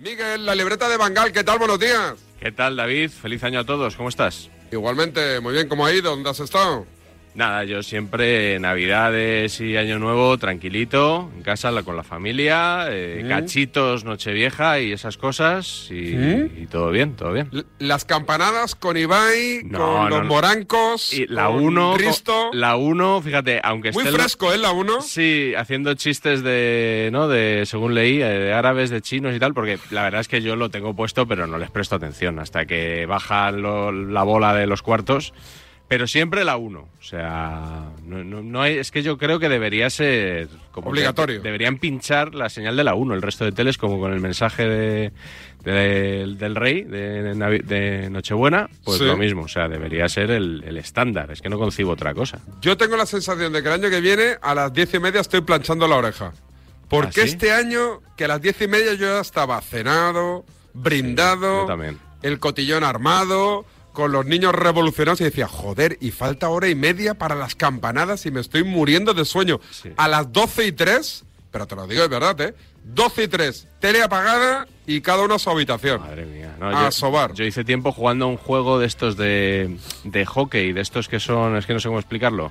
Miguel, la libreta de Bangal, ¿qué tal? Buenos días. ¿Qué tal, David? Feliz año a todos. ¿Cómo estás? Igualmente, muy bien, ¿cómo ha ido? ¿Dónde has estado? Nada, yo siempre Navidades y Año Nuevo tranquilito, en casa con la familia, eh, cachitos, Nochevieja y esas cosas y, y todo bien, todo bien. L- Las campanadas con Ibai, No, con no, los no. morancos, Y la con 1, Risto. la 1, fíjate, aunque Muy esté fresco, ¿eh? La 1. Sí, haciendo chistes de, ¿no? De, según leí, eh, de árabes, de chinos y tal, porque la verdad es que yo lo tengo puesto, pero no les presto atención hasta que baja lo- la bola de los cuartos. Pero siempre la 1. O sea, no, no- no hay, es que yo creo que debería ser... Como Obligatorio. deberían pinchar la señal de la 1, el resto de teles, como con el mensaje de, de- del rey de, Nochebuena, pues Sí. lo mismo. O sea, debería ser el, el estándar. Es que no concibo otra cosa. Yo tengo la sensación de que el año que viene, a las diez y media, estoy planchando la oreja. Porque ¿Ah, sí? este año, que a las diez y media yo ya estaba cenado, brindado, Yo también. el cotillón armado, con los niños revolucionados y decía, joder, y falta hora y media para las campanadas y me estoy muriendo de sueño. Sí. A las doce y tres, pero te lo digo de verdad, ¿eh? 12 y 3, tele apagada y cada uno a su habitación. Madre mía. No, A yo, sobar. yo hice tiempo jugando a un juego de estos de, de hockey, de estos que son, es que no sé cómo explicarlo.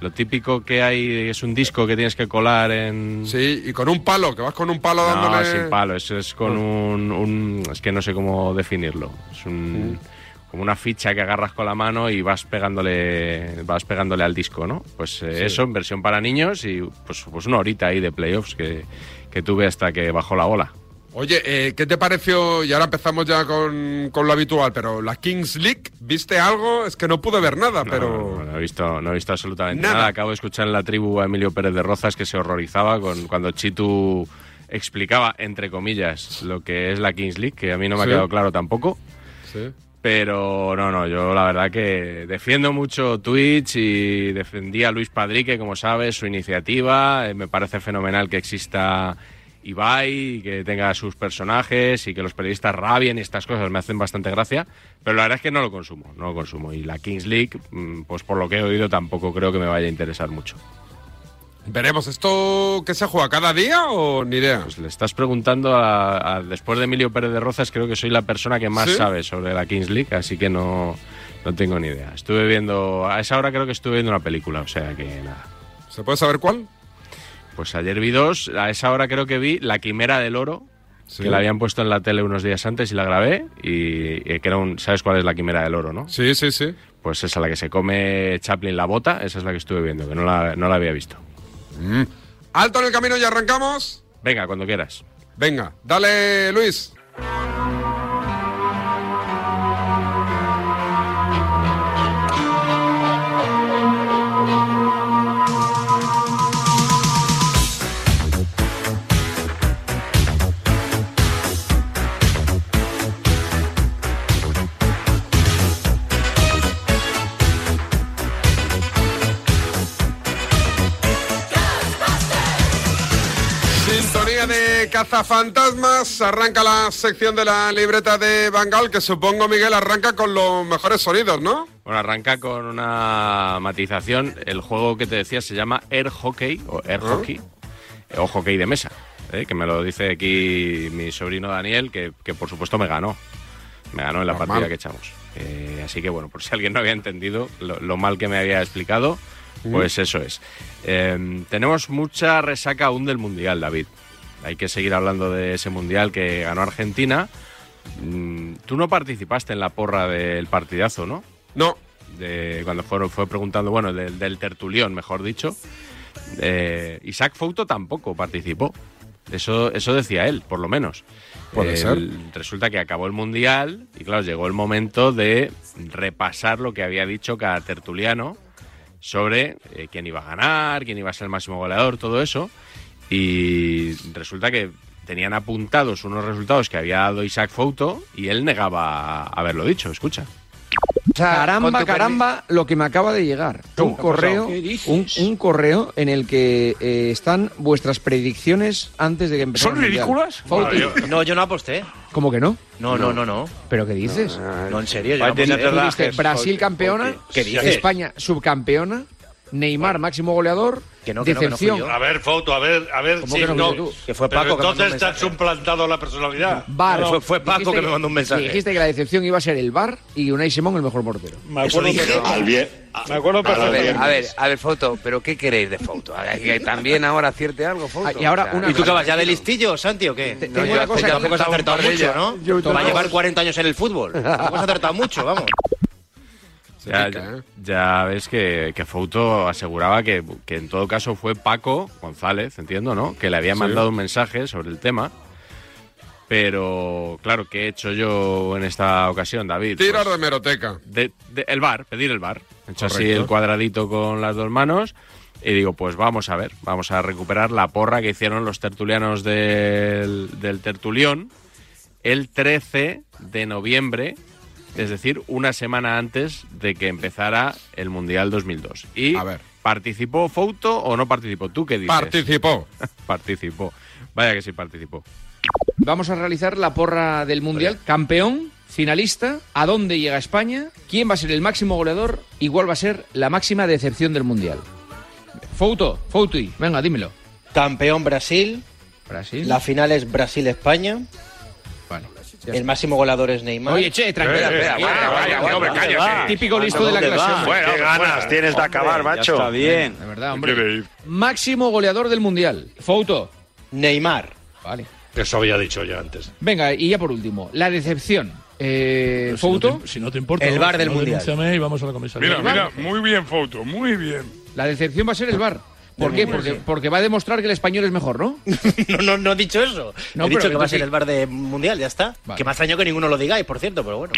Lo típico que hay es un disco que tienes que colar en... Sí, y con un palo, que vas con un palo No, dándole... sin palo, eso es con un, un- Es que no sé cómo definirlo. Es un... Como una ficha que agarras con la mano y vas pegándole vas pegándole al disco, ¿no? Pues eh, Sí. eso en versión para niños y pues, pues una horita ahí de playoffs que, que tuve hasta que bajó la bola. Oye, eh, ¿qué te pareció? Y ahora empezamos ya con, con lo habitual, pero la Kings League, ¿viste algo? Es que no pude ver nada, No, pero... no, no, no he visto, no he visto absolutamente Nada. nada. Acabo de escuchar en la tribu a Emilio Pérez de Rozas que se horrorizaba con cuando Chitu explicaba, entre comillas, lo que es la Kings League, que a mí no me Sí. ha quedado claro tampoco. Sí. Pero no, no, yo la verdad que defiendo mucho Twitch y defendí a Luis Padrique, como sabes, su iniciativa. Eh, me parece fenomenal que exista Ibai, que tenga sus personajes y que los periodistas rabien estas cosas me hacen bastante gracia. Pero la verdad es que no lo consumo, no lo consumo. Y la Kings League, mm, pues por lo que he oído, tampoco creo que me vaya a interesar mucho. Veremos, ¿esto que se juega cada día o ni idea? Pues le estás preguntando a, a- después de Emilio Pérez de Rozas, creo que soy la persona que más ¿Sí? sabe sobre la Kings League, así que no, no tengo ni idea. Estuve viendo, a esa hora creo que estuve viendo una película, o sea que nada. ¿Se puede saber cuál? Pues ayer vi dos, a esa hora creo que vi La Quimera del Oro, Sí. que la habían puesto en la tele unos días antes y la grabé, y, y que era un, ¿sabes cuál es La Quimera del Oro, no? Sí, sí, sí. Pues esa la que se come Chaplin la bota, esa es la que estuve viendo, que no la, no la había visto. Mm. Alto en el camino y arrancamos. Venga, cuando quieras. Venga, dale, Luis. Cazafantasmas. Arranca la sección de la libreta de Bangal, que supongo, Miguel, arranca con los mejores sonidos, ¿no? Bueno, arranca con una matización. El juego que te decía se llama Air Hockey o Air Ah. Hockey o hockey de mesa, ¿eh? que me lo dice aquí mi sobrino Daniel, que, que por supuesto me ganó. Me ganó en la Normal. partida que echamos. Eh, así que bueno, por si alguien no había entendido lo, lo mal que me había explicado, pues eso es. Eh, tenemos mucha resaca aún del Mundial, David. Hay que seguir hablando de ese Mundial que ganó Argentina. Mm, Tú no participaste en la porra del partidazo, ¿no? No. de cuando fueron, fue preguntando, bueno, del, del tertulión, mejor dicho. Eh, Isaac Fouto tampoco participó. Eso, eso decía él, por lo menos. Puede El- Resulta que acabó el Mundial y, claro, llegó el momento de repasar lo que había dicho cada tertuliano sobre eh, quién iba a ganar, quién iba a ser el máximo goleador, todo eso. Y resulta que tenían apuntados unos resultados que había dado Isaac Fouto y él negaba haberlo dicho. Escucha. O sea, Caramba, caramba, lo que me acaba de llegar. Un correo, un, un correo en el que eh, están vuestras predicciones antes de que empezara ¿Son el ridículas? No, yo no aposté. ¿Cómo que no? No, no, no, no. ¿Pero qué dices? No, en serio, yo no aposté. tener ¿Tú dijiste Relajes, Brasil campeona, ¿Qué dices? España subcampeona Neymar, máximo goleador. Que no, que no, que no decepción. A ver, foto, a ver, a ver ¿Cómo si que no? Que fue Pero Paco que mandó un entonces te has suplantado la personalidad. VAR. Fue- fue Paco que me mandó un mensaje. Dijiste que la decepción iba a ser el VAR y Unai Simón el mejor portero. Me acuerdo, Al bien. me acuerdo A ver, perfectamente. a ver, a ver, foto, pero ¿qué queréis de foto? A ver, Que también ahora acierte algo, foto. Ah, y ahora O sea, una ¿Y tú qué vas ya de listillo, Santi, o qué? No, tengo yo cosa que- tampoco has acertado mucho. ¿no? Yo- Va a yo- llevar 40 años en el fútbol. Tampoco has acertado mucho, vamos. Ya, ¿eh? ya ves que, que Fouto aseguraba que, que en todo caso fue Paco González, entiendo, ¿no? Que le había Sí. mandado un mensaje sobre el tema. Pero, claro, ¿qué he hecho yo en esta ocasión, David? Tirar Pues, de meroteca. de- de- el bar, pedir el bar. He hecho así el cuadradito con las dos manos y digo, pues vamos a ver, vamos a recuperar la porra que hicieron los tertulianos del, del tertulión el 13 de noviembre, es decir, una semana antes de que empezara el Mundial 2002. Y A ver. ¿participó Fouto o no participó? ¿Tú qué dices? Participó. participó. Vaya que sí participó. Vamos a realizar la porra del Mundial. Campeón, finalista, a dónde llega España, quién va a ser el máximo goleador y cuál va a ser la máxima decepción del Mundial. Fouto, Fouti, venga, dímelo. Campeón Brasil. Brasil. La final es Brasil-España. El máximo goleador es Neymar. Oye, che, tranquila. Espera, espera, vaya, vaya, vaya, hombre, vaya, cállate. va. Típico listo de la ¿Dónde clase. hombre. Qué ganas tienes de acabar, macho. Está bien. De verdad, hombre. Máximo goleador del Mundial. Fouto. Neymar. Vale. Eso había dicho ya antes. Venga, y ya por último, la decepción. Eh, Si no Fouto, te- Si no te importa. El bar Si del no, Mundial. y vamos a la comisaría. Mira, mira, muy bien, foto, muy bien. la decepción va a ser el bar. ¿Por qué? Porque, porque va a demostrar que el español es mejor, ¿no? No, no, no he dicho eso. No, he dicho que va a ser sí. el bar de Mundial, ya está. Vale. Que me extraño que ninguno lo digáis, por cierto, pero bueno.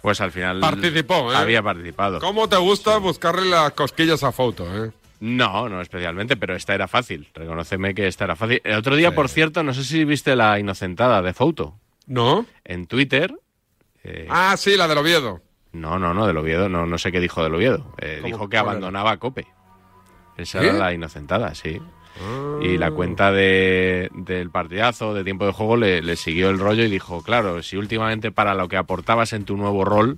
Pues al final Participó, ¿eh? había participado. ¿Cómo te gusta buscarle las cosquillas a foto, eh? No, no especialmente, pero esta era fácil. Reconóceme que esta era fácil. El otro día, por cierto, no sé si viste la inocentada de Fouto. ¿No? En Twitter. eh, Ah, sí, la del Oviedo. No, no, no, del Oviedo. No, no sé qué dijo del Oviedo. Eh, dijo que abandonaba Cope. Esa ¿Qué? era la inocentada, sí. Y la cuenta de, del partidazo, de tiempo de juego, le, le siguió el rollo y dijo, claro, si últimamente para lo que aportabas en tu nuevo rol,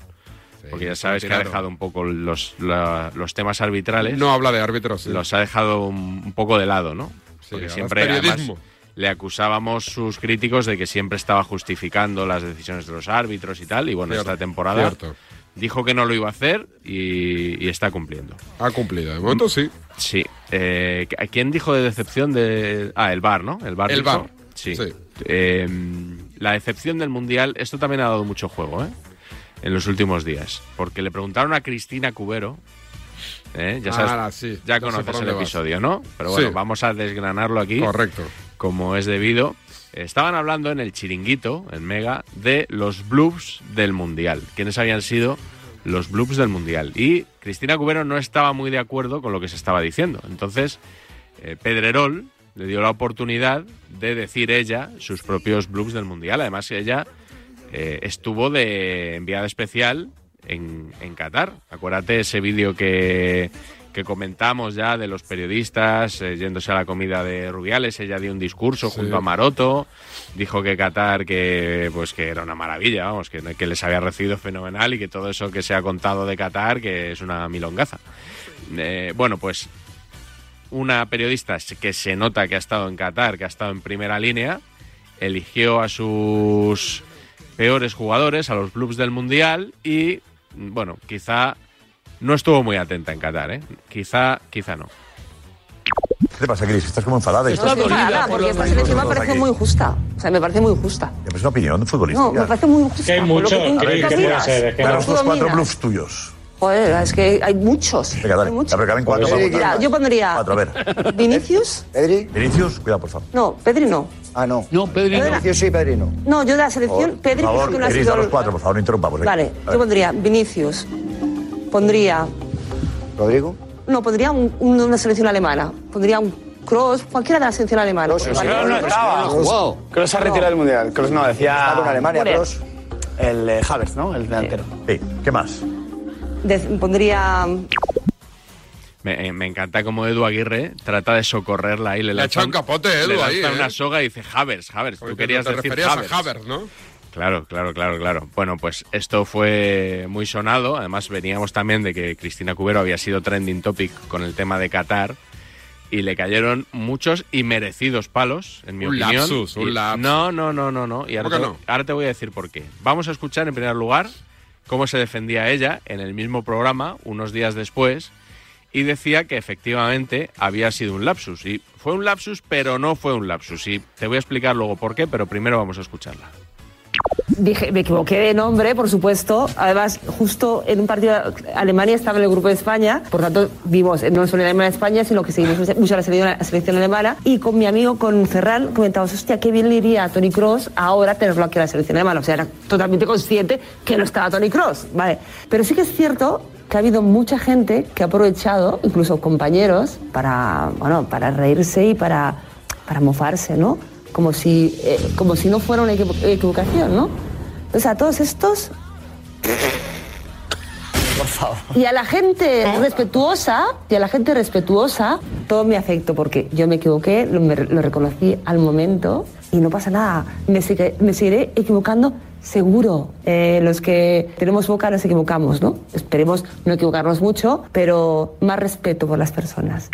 porque ya sabes que ha dejado un poco los, la- los temas arbitrales, No habla de árbitros. sí. los ha dejado un, un poco de lado, ¿no? Sí, Porque siempre además, le acusábamos sus críticos de que siempre estaba justificando las decisiones de los árbitros y tal, y bueno, Cierto, esta temporada cierto. Dijo que no lo iba a hacer y, y está cumpliendo. Ha cumplido. De momento sí. Sí. Eh, ¿a ¿Quién dijo de decepción de...? Ah, el VAR, ¿no? El VAR. El dijo? VAR, Sí. sí. Eh, la decepción del Mundial, esto también ha dado mucho juego, ¿eh? En los últimos días. Porque le preguntaron a Cristina Cubero... ¿eh? Ya sabes, Ah, sí, ya conoces el vas. episodio, ¿no? Pero bueno, Sí. vamos a desgranarlo aquí Correcto. como es debido. Estaban hablando en el chiringuito, en Mega, de los bloops del Mundial. ¿Quiénes habían sido los bloops del Mundial? Y Cristina Cubero no estaba muy de acuerdo con lo que se estaba diciendo. Entonces, eh, Pedrerol le dio la oportunidad de decir ella sus propios bloops del Mundial. Además, ella eh, estuvo de enviada especial en, en Qatar. Acuérdate ese vídeo que, que comentamos ya de los periodistas eh, yéndose a la comida de Rubiales. Ella dio un discurso Sí. junto a Maroto. Dijo que Qatar que pues que era una maravilla, vamos, que, que les había recibido fenomenal y que todo eso que se ha contado de Qatar que es una milongaza. Eh, bueno, pues una periodista que se nota que ha estado en Qatar, que ha estado en primera línea, eligió a sus peores jugadores, a los clubs del Mundial y, bueno, quizá no estuvo muy atenta en Qatar, ¿eh? Quizá, quizá no. ¿Qué te pasa, Cris? Estás como enfadada. Está Estás... No estoy enfadada, por porque los esta selección me parece muy justa. O sea, me parece muy justa. Es una opinión futbolística. No, me parece muy justa. Que hay por lo mucho, que que los cuatro bluffs tuyos. Joder, es que hay muchos. Venga, dale. Hay muchos. Ya, pero caben cuatro. Pues sí, Mira, yo pondría Cuatro, a ver. Vinicius. ¿Pedri? Vinicius, cuidado, por favor. No, Pedri no. Ah, no. No, Pedri, no. Vinicius sí, Pedri no. No, yo de la selección, Por Pedri creo favor, que no ha Cris, sido. danos cuatro, por favor, no interrumpamos. venga. Vale, yo pondría Vinicius. Pondría. ¿Rodrigo? No, pondría un- un- una selección alemana. Pondría un Cross, cualquiera de la selección alemana. Vale. no estaba. Wow. Kroos se ha retirado del Mundial. Kroos no, decía Está con Alemania. Kroos. el eh, Havertz, ¿no? El delantero. Sí, ¿qué más? De- pondría. Me, eh, me encanta como Edu Aguirre trata de socorrerla ahí. Le, Le ha lanza echado un capote, Edu, le lanza ahí, ¿eh? una soga y dice Havers, Havers. Tú querías te decir referías Havers. a Havers, ¿no? Claro, claro, claro, claro. Bueno, pues esto fue muy sonado. Además, veníamos también de que Cristina Cubero había sido trending topic con el tema de Qatar y le cayeron muchos y merecidos palos, en mi Un opinión. lapsus, un lapsus. No, no, no, no, no. Y ahora ¿Cómo que te, no? ahora te voy a decir por qué. Vamos a escuchar en primer lugar cómo se defendía ella en el mismo programa unos días después y decía que efectivamente había sido un lapsus. Y fue un lapsus, pero no fue un lapsus. Y te voy a explicar luego por qué, pero primero vamos a escucharla. Dije, me equivoqué de nombre, por supuesto. Además, justo en un partido, Alemania estaba en el grupo de España, por tanto, vimos no solo en Alemania-España, sino que seguimos mucho la selección, la selección alemana. Y con mi amigo, con Ferran, comentamos, hostia, qué bien le iría a Tony Cross ahora tenerlo aquí a la selección alemana. O sea, era totalmente consciente que no estaba Tony Cross, ¿vale? Pero sí que es cierto que ha habido mucha gente que ha aprovechado, incluso compañeros, para, bueno, para reírse y para, para mofarse, ¿no? Como si, eh, como si no fuera una equivo- equivocación, ¿no? Entonces a todos estos... Por favor. Y a la gente respetuosa, y a la gente respetuosa, todo mi afecto, porque yo me equivoqué, lo, me- lo reconocí al momento y no pasa nada. Me, sigue- me seguiré equivocando seguro. Eh, los que tenemos boca nos equivocamos, ¿no? Esperemos no equivocarnos mucho, pero más respeto por las personas.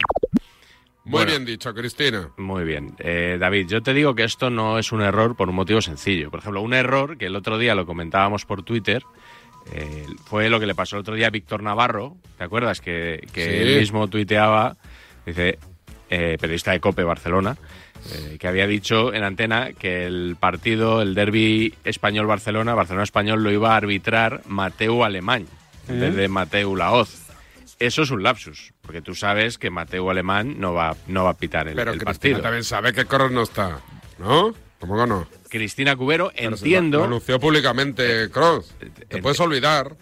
Muy Bueno. bien dicho, Cristina. Muy bien. Eh, David, yo te digo que esto no es un error por un motivo sencillo. Por ejemplo, un error que el otro día lo comentábamos por Twitter eh, fue lo que le pasó el otro día a Víctor Navarro. ¿Te acuerdas? Que, que Sí. él mismo tuiteaba, dice, eh, periodista de COPE Barcelona, eh, que había dicho en antena que el partido, el derby español-Barcelona, Barcelona-Español, lo iba a arbitrar Mateu Alemán, en vez de Mateu Laoz. Eso es un lapsus, porque tú sabes que Mateu Alemán no va, no va a pitar el, Pero el partido. también sabe que Cross no está, ¿no? ¿Cómo que no? Cristina Cubero, Pero entiendo. Lo anunció públicamente Cross. Te ent- puedes olvidar.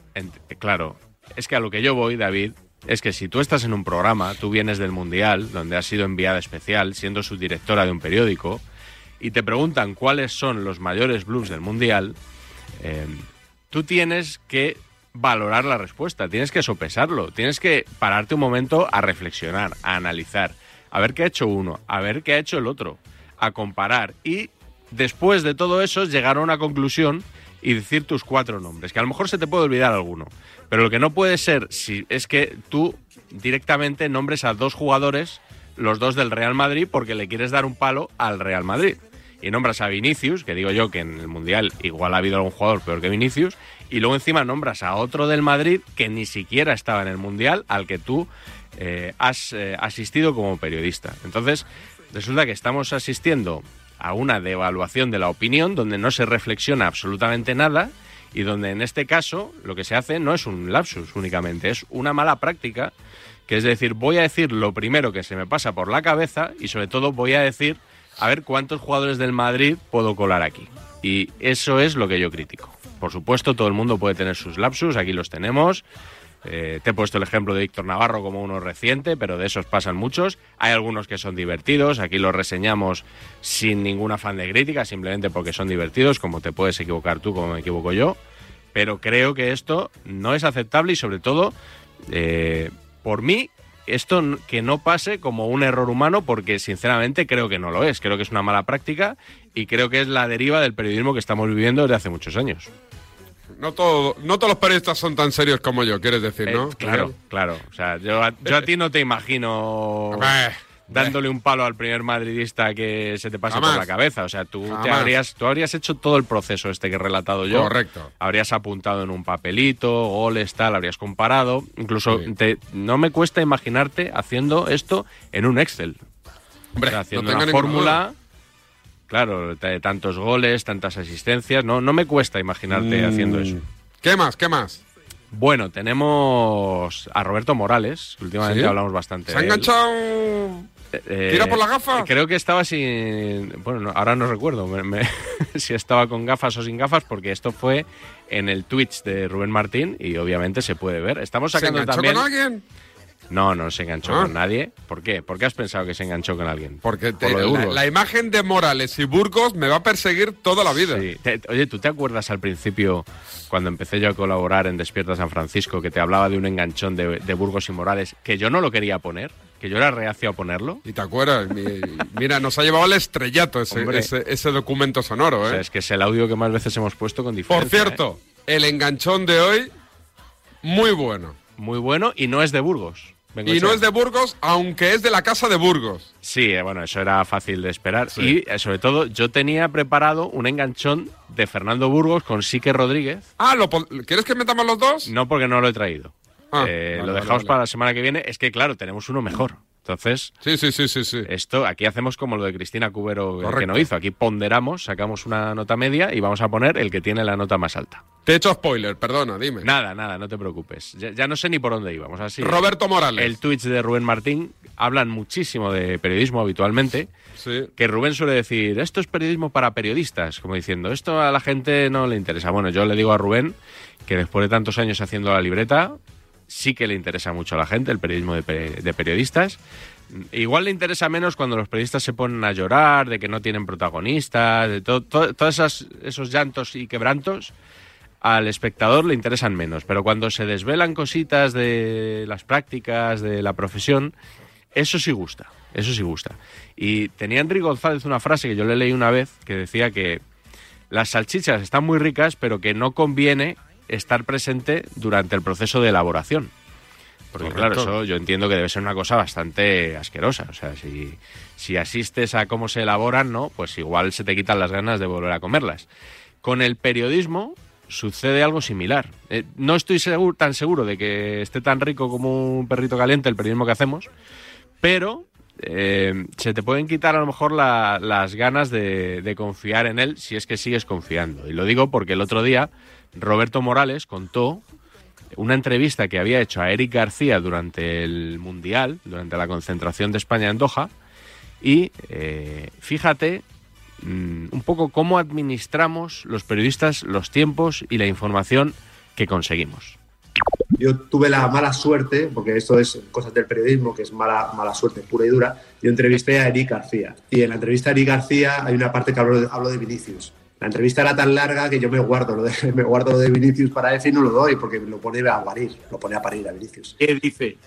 claro, es que a lo que yo voy, David, es que si tú estás en un programa, tú vienes del Mundial, donde has sido enviada especial, siendo subdirectora de un periódico, y te preguntan cuáles son los mayores blues del Mundial, eh, tú tienes que valorar la respuesta, tienes que sopesarlo, tienes que pararte un momento a reflexionar, a analizar, a ver qué ha hecho uno, a ver qué ha hecho el otro, a comparar. Y después de todo eso llegar a una conclusión y decir tus cuatro nombres, que a lo mejor se te puede olvidar alguno, pero lo que no puede ser si es que tú directamente nombres a dos jugadores, los dos del Real Madrid, porque le quieres dar un palo al Real Madrid. Y nombras a Vinicius, que digo yo que en el Mundial igual ha habido algún jugador peor que Vinicius, y luego encima nombras a otro del Madrid que ni siquiera estaba en el Mundial, al que tú eh, has eh, asistido como periodista. Entonces, resulta que estamos asistiendo a una devaluación de la opinión donde no se reflexiona absolutamente nada y donde en este caso lo que se hace no es un lapsus únicamente, es una mala práctica, que es decir, voy a decir lo primero que se me pasa por la cabeza y sobre todo voy a decir a ver cuántos jugadores del Madrid puedo colar aquí. Y eso es lo que yo critico. Por supuesto, todo el mundo puede tener sus lapsus, aquí los tenemos. Eh, te he puesto el ejemplo de Víctor Navarro como uno reciente, pero de esos pasan muchos. Hay algunos que son divertidos, aquí los reseñamos sin ningún afán de crítica, simplemente porque son divertidos, como te puedes equivocar tú, como me equivoco yo. Pero creo que esto no es aceptable y sobre todo, eh, por mí, esto que no pase como un error humano, porque sinceramente creo que no lo es. Creo que es una mala práctica y creo que es la deriva del periodismo que estamos viviendo desde hace muchos años. No, todo, no todos los periodistas son tan serios como yo, quieres decir, ¿no? Eh, claro, claro. O sea, yo a, yo a ti no te imagino Hombre, dándole un palo al primer madridista que se te pase Jamás. por la cabeza. O sea, tú, te habrías, tú habrías hecho todo el proceso este que he relatado yo. Correcto. Habrías apuntado en un papelito, goles, tal, habrías comparado. Incluso Sí. te- no me cuesta imaginarte haciendo esto en un Excel. Hombre, O sea, no haciendo tenga una fórmula. Claro, tantos goles, tantas asistencias. No, no me cuesta imaginarte Mm. haciendo eso. ¿Qué más? ¿Qué más? Bueno, tenemos a Roberto Morales, últimamente ¿Sí? hablamos bastante. ¿Se ha enganchado? Eh, ¿Tira por la gafa? Creo que estaba sin. Bueno, no, ahora no recuerdo me- me- si estaba con gafas o sin gafas, porque esto fue en el Twitch de Rubén Martín y obviamente se puede ver. Estamos ¿Se sacando enganchó también. con alguien? No, no se enganchó Ah. con nadie. ¿Por qué? ¿Por qué has pensado que se enganchó con alguien? Porque te- Por la, la imagen de Morales y Burgos me va a perseguir toda la vida. Sí. Te- oye, ¿tú te acuerdas al principio, cuando empecé yo a colaborar en Despierta San Francisco, que te hablaba de un enganchón de, de Burgos y Morales, que yo no lo quería poner? Que yo era reacio a ponerlo. ¿Y te acuerdas? Mi- Mira, nos ha llevado al estrellato ese, Hombre. ese, ese documento sonoro, O sea, ¿eh? es que es el audio que más veces hemos puesto con Por diferencia. cierto, el enganchón de hoy, muy bueno. ¿eh? Muy bueno y no es de Burgos. Y no es de Burgos, aunque es de la casa de Burgos. Sí, eh, bueno, eso era fácil de esperar. Y eh, sobre todo, yo tenía preparado un enganchón de Fernando Burgos con Sique Rodríguez. Ah, ¿lo ¿quieres que metamos los dos? No porque no lo he traído. Ah, Eh, vale, lo dejamos vale. para la semana que viene. Es que, claro, tenemos uno mejor. Entonces, Sí, sí, sí, sí, sí. esto aquí hacemos como lo de Cristina Cubero eh, que no hizo. Aquí ponderamos, sacamos una nota media y vamos a poner el que tiene la nota más alta. Te he hecho spoiler, perdona, dime. Nada, nada, no te preocupes. Ya, ya no sé ni por dónde íbamos. Así. Roberto Morales. El Twitch de Rubén Martín hablan muchísimo de periodismo habitualmente. Sí. Que Rubén suele decir, esto es periodismo para periodistas, como diciendo, esto a la gente no le interesa. Bueno, yo le digo a Rubén que después de tantos años haciendo la libreta, sí que le interesa mucho a la gente el periodismo de, de periodistas. Igual le interesa menos cuando los periodistas se ponen a llorar, de que no tienen protagonistas, de to- to- todos esos llantos y quebrantos al espectador le interesan menos, pero cuando se desvelan cositas de las prácticas de la profesión, eso sí gusta, eso sí gusta. Y tenía Enrique González una frase que yo le leí una vez que decía que las salchichas están muy ricas, pero que no conviene estar presente durante el proceso de elaboración. Porque Correcto. claro, eso yo entiendo que debe ser una cosa bastante asquerosa. O sea, si, si asistes a cómo se elaboran, ¿no? Pues igual se te quitan las ganas de volver a comerlas. Con el periodismo sucede algo similar. Eh, no estoy seguro, tan seguro de que esté tan rico como un perrito caliente el periodismo que hacemos, pero eh, se te pueden quitar a lo mejor la- las ganas de, de confiar en él si es que sigues confiando. Y lo digo porque el otro día Roberto Morales contó una entrevista que había hecho a Eric García durante el Mundial, durante la concentración de España en Doha, y eh, fíjate mm, un poco cómo administramos los periodistas los tiempos y la información que conseguimos. Yo tuve la mala suerte, porque esto es cosas del periodismo, que es mala, mala suerte pura y dura. Yo entrevisté a Eric García. Y en la entrevista a Eric García hay una parte que hablo hablo de Vinicius. La entrevista era tan larga que yo me guardo lo de, me guardo lo de Vinicius para ese y no lo doy, porque lo pone a parir, lo pone a parir a Vinicius. ¿Qué dice?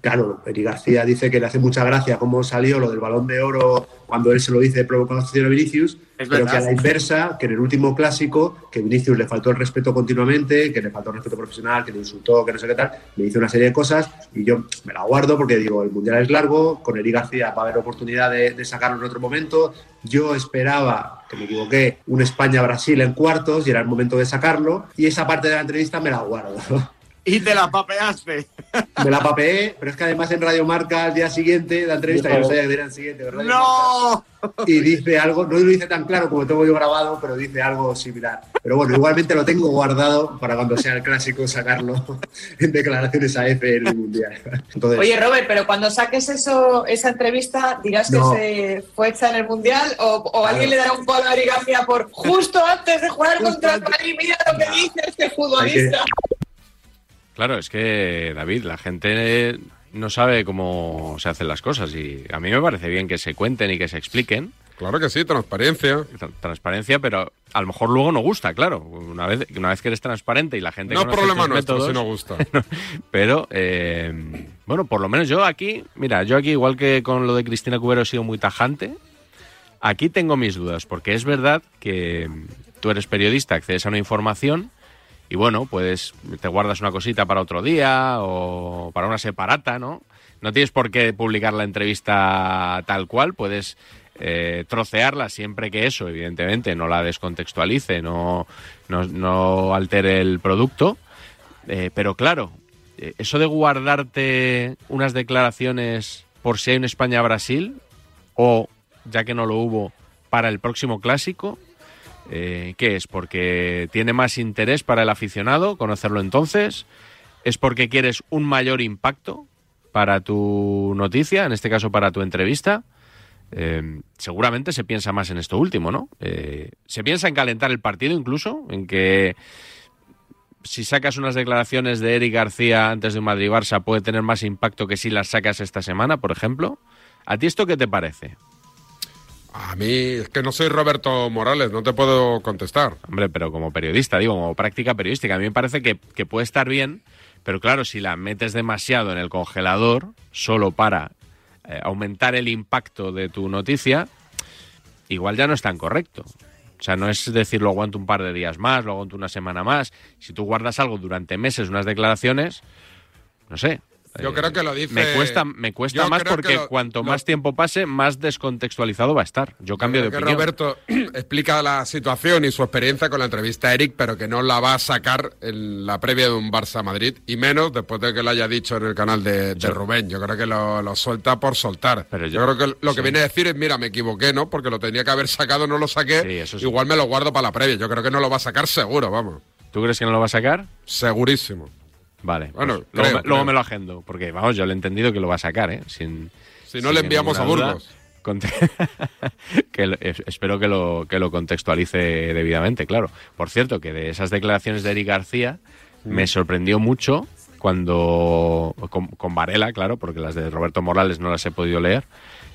Claro, Eric García dice que le hace mucha gracia cómo salió lo del balón de oro cuando él se lo dice provocación a Vinicius, pero que a la inversa, que en el último clásico, que Vinicius le faltó el respeto continuamente, que le faltó el respeto profesional, que le insultó, que no sé qué tal, le hizo una serie de cosas y yo me la guardo porque digo, el Mundial es largo, con Eric García va a haber oportunidad de, de sacarlo en otro momento. Yo esperaba, que me equivoqué, un España-Brasil en cuartos y era el momento de sacarlo y esa parte de la entrevista me la guardo. Y te la papeaste. Me la papeé, pero es que además en Radio Marca al día siguiente, la entrevista, yo no sabía que era el siguiente, Radio ¡No! Marca, y dice algo, no lo dice tan claro como tengo yo grabado, pero dice algo similar. Pero bueno, igualmente lo tengo guardado para cuando sea el clásico sacarlo en declaraciones a F en el Mundial. Entonces, Oye, Robert, pero cuando saques eso, esa entrevista, dirás No. que se fue hecha en el Mundial o, o alguien le dará un palo a Eric García por justo antes de jugar contra el Madrid. Mira lo que dice este futbolista. Claro, es que, David, la gente no sabe cómo se hacen las cosas y a mí me parece bien que se cuenten y que se expliquen. Claro que sí, transparencia. Tra- Transparencia, pero a lo mejor luego no gusta, claro. Una vez, una vez que eres transparente y la gente No es problema nuestro métodos, si no gusta. Pero, eh, bueno, por lo menos yo aquí, mira, yo aquí, igual que con lo de Cristina Cubero, he sido muy tajante. Aquí tengo mis dudas, porque es verdad que tú eres periodista, accedes a una información y bueno, pues te guardas una cosita para otro día o para una separata, ¿no? No tienes por qué publicar la entrevista tal cual, puedes eh, trocearla siempre que eso, evidentemente, no la descontextualice, no, no, no altere el producto. Eh, pero claro, eh, eso de guardarte unas declaraciones por si hay un España-Brasil o, ya que no lo hubo, para el próximo clásico, eh, ¿qué es? ¿Porque tiene más interés para el aficionado conocerlo entonces? ¿Es porque quieres un mayor impacto para tu noticia, en este caso para tu entrevista? Eh, seguramente se piensa más en esto último, ¿no? Eh, se piensa en calentar el partido incluso, en que si sacas unas declaraciones de Eric García antes de un Madrid-Barça puede tener más impacto que si las sacas esta semana, por ejemplo. ¿A ti esto qué te parece? A mí es que no soy Roberto Morales, no te puedo contestar. Hombre, pero como periodista, digo, como práctica periodística, a mí me parece que, que puede estar bien, pero claro, si la metes demasiado en el congelador, solo para eh, aumentar el impacto de tu noticia, igual ya no es tan correcto. O sea, no es decir lo aguanto un par de días más, lo aguanto una semana más. Si tú guardas algo durante meses, unas declaraciones, no sé. Yo eh, creo que lo dice. Me cuesta, me cuesta más porque lo- cuanto lo- más tiempo pase, más descontextualizado va a estar. Yo cambio de Creo que opinión. Roberto explica la situación y su experiencia con la entrevista a Eric, pero que no la va a sacar en la previa de un Barça Madrid, y menos después de que lo haya dicho en el canal de, de Rubén. Yo creo que lo, lo suelta por soltar. Pero yo, yo- creo que lo que sí. viene a decir es, mira, me equivoqué, ¿no? Porque lo tenía que haber sacado, no lo saqué. Sí, eso sí. Igual me lo guardo para la previa. Yo creo que no lo va a sacar seguro, vamos. ¿Tú crees que no lo va a sacar? Segurísimo. Vale. Bueno, pues creo, luego, me, luego creo. me lo agendo, porque vamos, yo le he entendido que lo va a sacar, ¿eh? Sin, Si no, sin le enviamos a duda. Burgos. Que espero que lo, que lo contextualice debidamente, claro. Por cierto, que de esas declaraciones de Eric García Mm. me sorprendió mucho cuando, con, con Varela, claro, porque las de Roberto Morales no las he podido leer,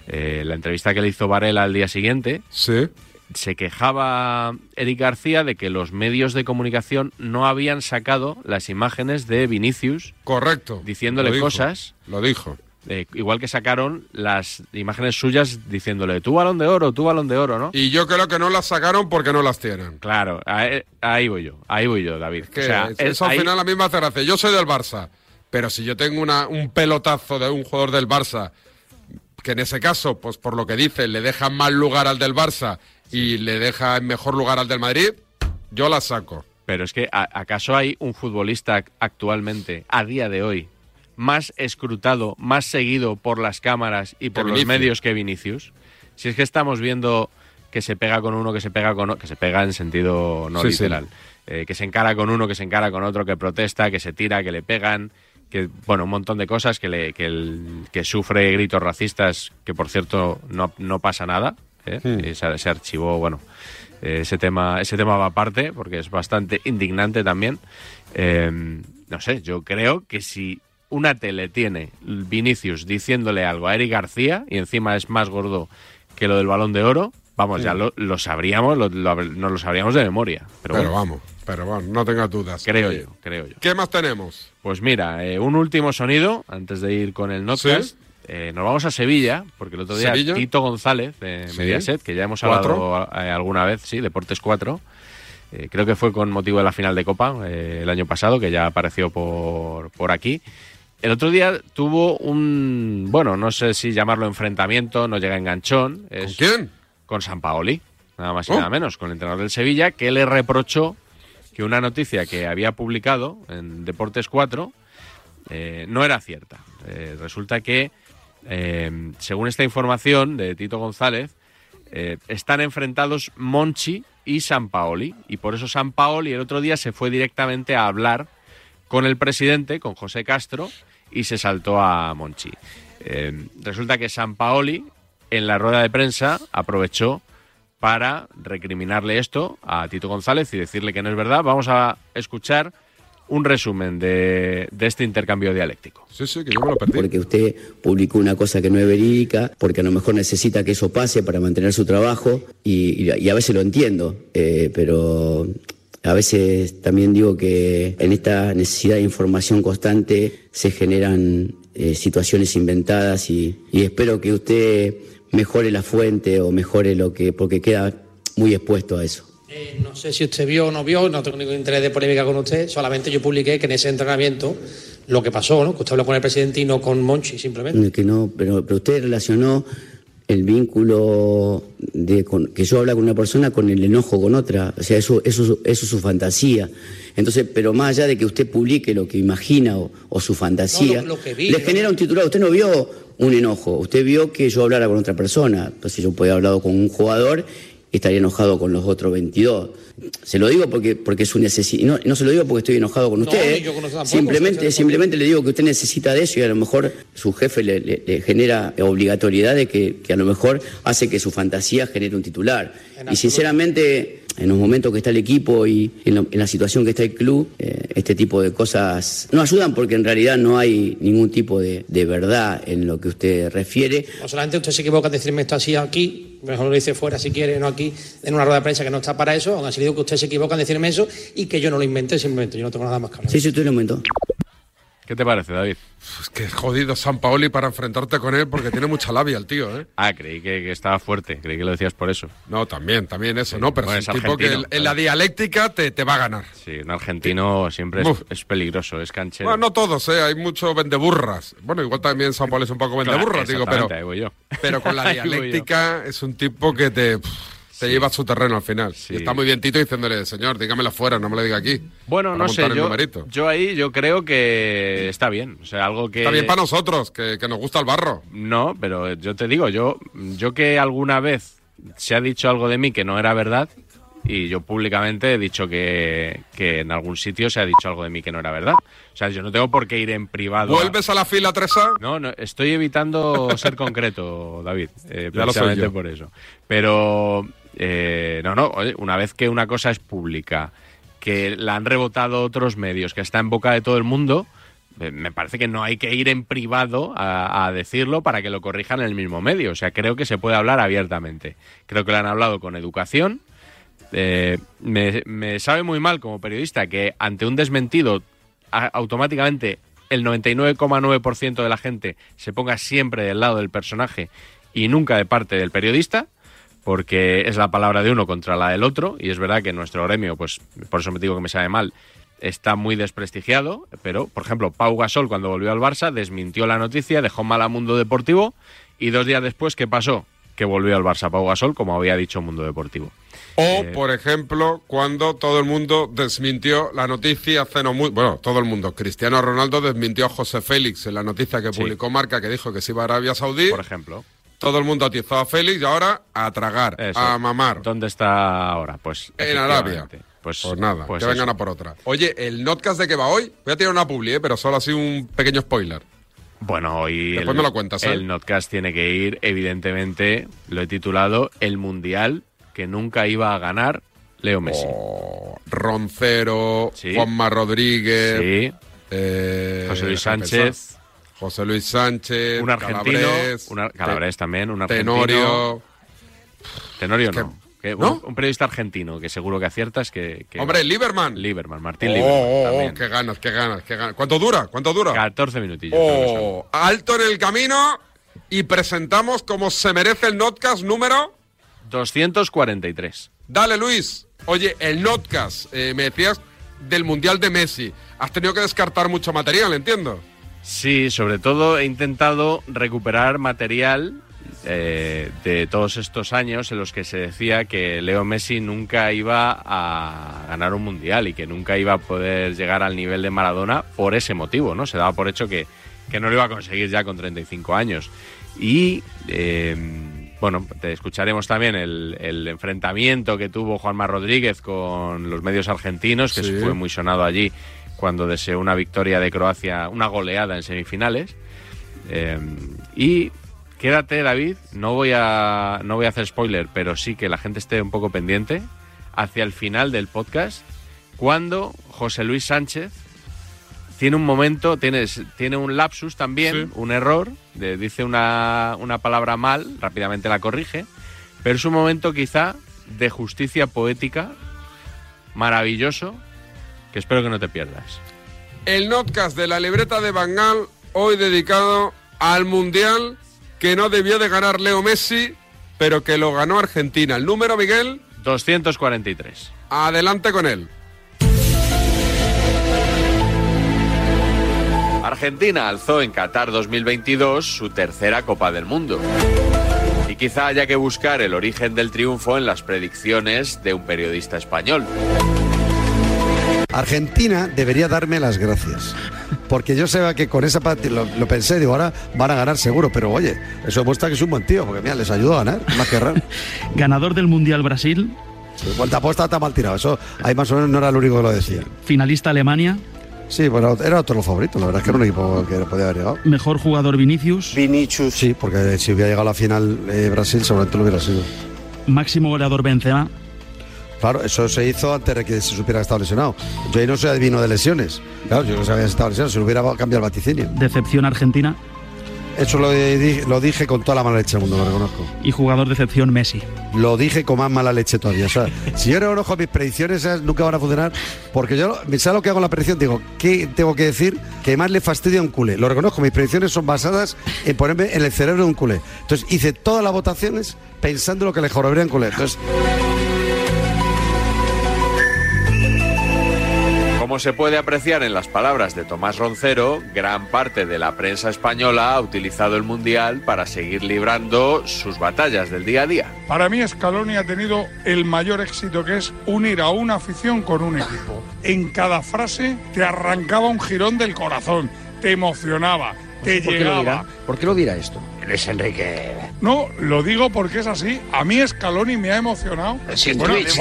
eh, la entrevista que le hizo Varela al día siguiente, Sí. Se quejaba Eric García de que los medios de comunicación no habían sacado las imágenes de Vinicius Correcto. diciéndole Lo dijo. cosas. Lo dijo. eh, igual que sacaron las imágenes suyas diciéndole, tu balón de oro, tu balón de oro, ¿no? Y yo creo que no las sacaron porque no las tienen. Claro, ahí, ahí voy yo, ahí voy yo, David. Que o sea, es- es- eso al final a mí me hace gracia. Yo soy del Barça, pero si yo tengo una, un pelotazo de un jugador del Barça, que en ese caso, pues por lo que dice, le deja más lugar al del Barça y le deja en mejor lugar al del Madrid, yo la saco. Pero es que, ¿a- ¿acaso hay un futbolista ac- actualmente, a día de hoy, más escrutado, más seguido por las cámaras y por los Vinicius. medios que Vinicius? Si es que estamos viendo que se pega con uno, que se pega con otro, que se pega en sentido no Sí, sí. literal, eh, que se encara con uno, que se encara con otro, que protesta, que se tira, que le pegan, que bueno, un montón de cosas, que, le, que, el- que sufre gritos racistas, que por cierto no, no pasa nada, ¿eh? Hmm. Y se, se archivó, bueno, eh, ese tema, ese tema va aparte, porque es bastante indignante también. Eh, no sé, yo creo que si una tele tiene Vinicius diciéndole algo a Eric García y encima es más gordo que lo del balón de oro, vamos, ya Sí. lo, lo sabríamos, lo, lo- nos lo sabríamos de memoria. Pero, Pero, bueno, vamos, pero vamos, no tengas dudas. creo Eh, yo, creo yo. ¿Qué más tenemos? Pues mira, eh, un último sonido antes de ir con el Notcast. Sí. Eh, nos vamos a Sevilla, porque el otro día ¿Sevilla? Tito González de Sí. Mediaset, que ya hemos hablado eh, alguna vez, sí, Deportes 4. eh, creo que fue con motivo de la final de Copa eh, el año pasado, que ya apareció por, por aquí. El otro día tuvo un, bueno, no sé si llamarlo enfrentamiento, no llega enganchón. ¿Con Es quién? con San Paoli, nada más y Oh. nada menos, con el entrenador del Sevilla, que le reprochó que una noticia que había publicado en Deportes 4 eh, no era cierta. Resulta que, eh, según esta información de Tito González, eh, están enfrentados Monchi y San Paoli, y por eso San Paoli el otro día se fue directamente a hablar con el presidente, con José Castro, y se saltó a Monchi. Eh, resulta que San Paoli, en la rueda de prensa, aprovechó para recriminarle esto a Tito González y decirle que no es verdad. Vamos a escuchar un resumen de, de este intercambio dialéctico. Sí, sí, que yo me lo perdí. porque usted publicó una cosa que no es verídica, porque a lo mejor necesita que eso pase para mantener su trabajo, y, a veces lo entiendo, eh, pero a veces también digo que en esta necesidad de información constante se generan eh, situaciones inventadas y, y espero que usted mejore la fuente o mejore lo que, porque queda muy expuesto a eso. Eh, no sé si usted vio o no vio, no tengo ningún interés de polémica con usted, solamente yo publiqué que en ese entrenamiento lo que pasó, ¿no? que usted habló con el presidente y no con Monchi, simplemente. Que no, pero, pero usted relacionó el vínculo de con- que yo habla con una persona con el enojo con otra, o sea, eso, eso, eso es su fantasía. Entonces, pero más allá de que usted publique lo que imagina o, o su fantasía, No, lo- lo que vi, le ¿no? genera un titular. Usted no vio un enojo, usted vio que yo hablara con otra persona. Entonces yo podía haber hablado con un jugador estaría enojado con los otros 22. Se lo digo porque, porque es un necesidad. No, no se lo digo porque estoy enojado con usted. ¿eh? tampoco, simplemente, simplemente le digo que usted necesita de eso y a lo mejor su jefe le, le- le genera obligatoriedad de que, que a lo mejor hace que su fantasía genere un titular. Y sinceramente, en los momentos que está el equipo y en, lo- en la situación que está el club, eh, este tipo de cosas no ayudan porque en realidad no hay ningún tipo de, de verdad en lo que usted refiere. No solamente usted se equivoca en decirme esto así aquí, mejor lo dice fuera si quiere, no aquí, en una rueda de prensa que no está para eso, aún así digo que usted se equivoca en decirme eso y que yo no lo inventé, simplemente yo no tengo nada más que hablar. Sí, sí, usted lo aumentó. ¿Qué te parece, David? Es que jodido San Paoli para enfrentarte con él porque tiene mucha labia el tío, ¿eh? Ah, creí que, que estaba fuerte, creí que lo decías por eso. No, también, también eso, ¿no? Pero Bueno, es un tipo que en- en la dialéctica te, te va a ganar. Sí, un argentino siempre es, es peligroso, es canchero. Bueno, no todos, ¿eh? Hay mucho vendeburras. Bueno, igual también San Paoli es un poco Claro, vendeburras, digo, pero, yo. pero con la dialéctica es un tipo que te, te lleva a su terreno al final. Y está muy bien Tito diciéndole, señor, dígamela fuera, no me lo diga aquí. Bueno, no sé, yo, ahí yo creo que está bien. O sea, algo que... Está bien para nosotros, que, que nos gusta el barro. No, pero yo te digo, yo, yo que alguna vez se ha dicho algo de mí que no era verdad y yo públicamente he dicho que, que en algún sitio se ha dicho algo de mí que no era verdad. O sea, yo no tengo por qué ir en privado. ¿Vuelves a la fila 3A? No, no, estoy evitando ser concreto, David. eh, Ya lo soy precisamente yo. por eso. Pero, eh, no, no, una vez que una cosa es pública, que la han rebotado otros medios, que está en boca de todo el mundo, me parece que no hay que ir en privado a, decirlo para que lo corrijan en el mismo medio. O sea, creo que se puede hablar abiertamente. Creo que lo han hablado con educación. Eh, me, sabe muy mal como periodista que ante un desmentido automáticamente el 99,9% de la gente se ponga siempre del lado del personaje y nunca de parte del periodista, porque es la palabra de uno contra la del otro, y es verdad que nuestro gremio, pues por eso me digo que me sabe mal, está muy desprestigiado, pero, por ejemplo, Pau Gasol cuando volvió al Barça desmintió la noticia, dejó mal a Mundo Deportivo, y dos días después, ¿qué pasó? Que volvió al Barça Pau Gasol, como había dicho Mundo Deportivo. O, Eh, por ejemplo, cuando todo el mundo desmintió la noticia hace no muy... Bueno, todo el mundo. Cristiano Ronaldo desmintió a José Félix en la noticia que Sí. publicó Marca, que dijo que se iba a Arabia Saudí. Por ejemplo. Todo el mundo atizó a Félix y ahora a tragar, Eso. a mamar. ¿Dónde está ahora? Pues En Arabia. Pues, Pues nada, pues que vengan eso. a por otra. Oye, el notcast de que va hoy, voy a tirar una publi, ¿eh? pero solo así un pequeño spoiler. Bueno, hoy Después el, me lo cuentas, ¿eh? el Notcast tiene que ir, evidentemente, lo he titulado El Mundial que nunca iba a ganar Leo Messi. Oh, Roncero, Sí. Juanma Rodríguez, Sí. eh, José Luis Sánchez. José Luis Sánchez, un argentino, Calabres, un ar- Calabres también, un argentino. Tenorio. Tenorio que- no. Que un- ¿No? Un, periodista argentino que seguro que aciertas que... que- Hombre, Lieberman. Lieberman, Martín Oh, Lieberman oh, oh, qué ganas, qué ganas, qué ganas. ¿Cuánto dura? ¿Cuánto dura? 14 minutillos. Oh, alto en el camino y presentamos como se merece el notcast número. 243. Dale, Luis. Oye, el notcast, eh, me decías del Mundial de Messi. Has tenido que descartar mucho material, entiendo. Sí, sobre todo he intentado recuperar material eh, de todos estos años en los que se decía que Leo Messi nunca iba a ganar un mundial y que nunca iba a poder llegar al nivel de Maradona por ese motivo, ¿no? Se daba por hecho que, que no lo iba a conseguir ya con 35 años. Y eh, bueno, te escucharemos también el, el enfrentamiento que tuvo Juanma Rodríguez con los medios argentinos, que Sí. fue muy sonado allí cuando deseó una victoria de Croacia, una goleada en semifinales. Eh, y quédate, David, no voy, a, no voy a hacer spoiler, pero sí que la gente esté un poco pendiente hacia el final del podcast, cuando José Luis Sánchez tiene un momento, tiene, tiene un lapsus también, Sí. un error, de- dice una, una palabra mal, rápidamente la corrige, pero es un momento quizá de justicia poética maravilloso que espero que no te pierdas. El notcast de la libreta de Bangal, hoy dedicado al Mundial que no debió de ganar Leo Messi, pero que lo ganó Argentina. El número, Miguel, 243. adelante con él. Argentina alzó en Qatar 2022 su tercera Copa del Mundo. Y quizá haya que buscar el origen del triunfo en las predicciones de un periodista español. Argentina debería darme las gracias. Porque yo sabía que con esa parte lo, lo pensé, digo, ahora van a ganar seguro, pero oye, eso demuestra que es un buen tío, porque mira, les ayudó a ganar, más que raro. Ganador del Mundial Brasil, Cuánta apuesta está mal tirado, eso ahí más o menos no era el único que lo decía. finalista Alemania, Sí, bueno, era otro de los favoritos, la verdad es que era un equipo que podía haber llegado. mejor jugador Vinicius, Vinicius. Sí, porque si hubiera llegado a la final eh, Brasil, seguramente lo hubiera sido. máximo goleador Benzema, Claro, eso se hizo antes de que se supiera que estaba lesionado. Yo ahí no soy adivino de lesiones. Claro, yo no sabía si estaba lesionado, se lo hubiera cambiado el vaticinio. decepción Argentina, Eso lo, di- lo dije con toda la mala leche del mundo, lo reconozco. Y jugador de excepción Messi. Lo dije con más mala leche todavía. O sea, si yo reconozco mis predicciones, esas nunca van a funcionar. Porque yo, ¿sabes lo que hago en la predicción? Digo, ¿qué tengo que decir? Que más le fastidia a un culé. Lo reconozco, mis predicciones son basadas en ponerme en el cerebro de un culé. Entonces hice todas las votaciones pensando en lo que le jorobaría a un culé. Entonces, Como se puede apreciar en las palabras de Tomás Roncero, gran parte de la prensa española ha utilizado el Mundial para seguir librando sus batallas del día a día. Para mí Scaloni ha tenido el mayor éxito que es unir a una afición con un equipo. En cada frase te arrancaba un jirón del corazón, te emocionaba, te ¿Por qué lo dirá? llegaba. ¿Por qué lo dirá esto? Luis Enrique. No, lo digo porque es así. A mí Scaloni me ha emocionado. Sí, en Bueno, Twitch, es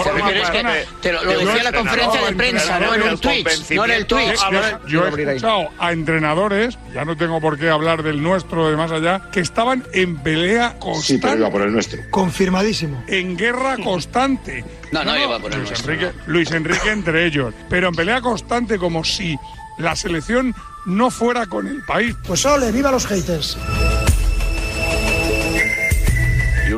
que te lo- lo de decía en la conferencia de prensa, no en un Twitch, no en el Twitch. Yo, yo he escuchado a entrenadores, ya no tengo por qué hablar del nuestro de más allá, que estaban en pelea constante. Sí, pero iba por el nuestro. Confirmadísimo. En guerra constante. No, no iba por el Luis nuestro, Enrique, Luis Enrique entre ellos. Pero en pelea constante como si la selección no fuera con el país. Pues ole, viva los haters.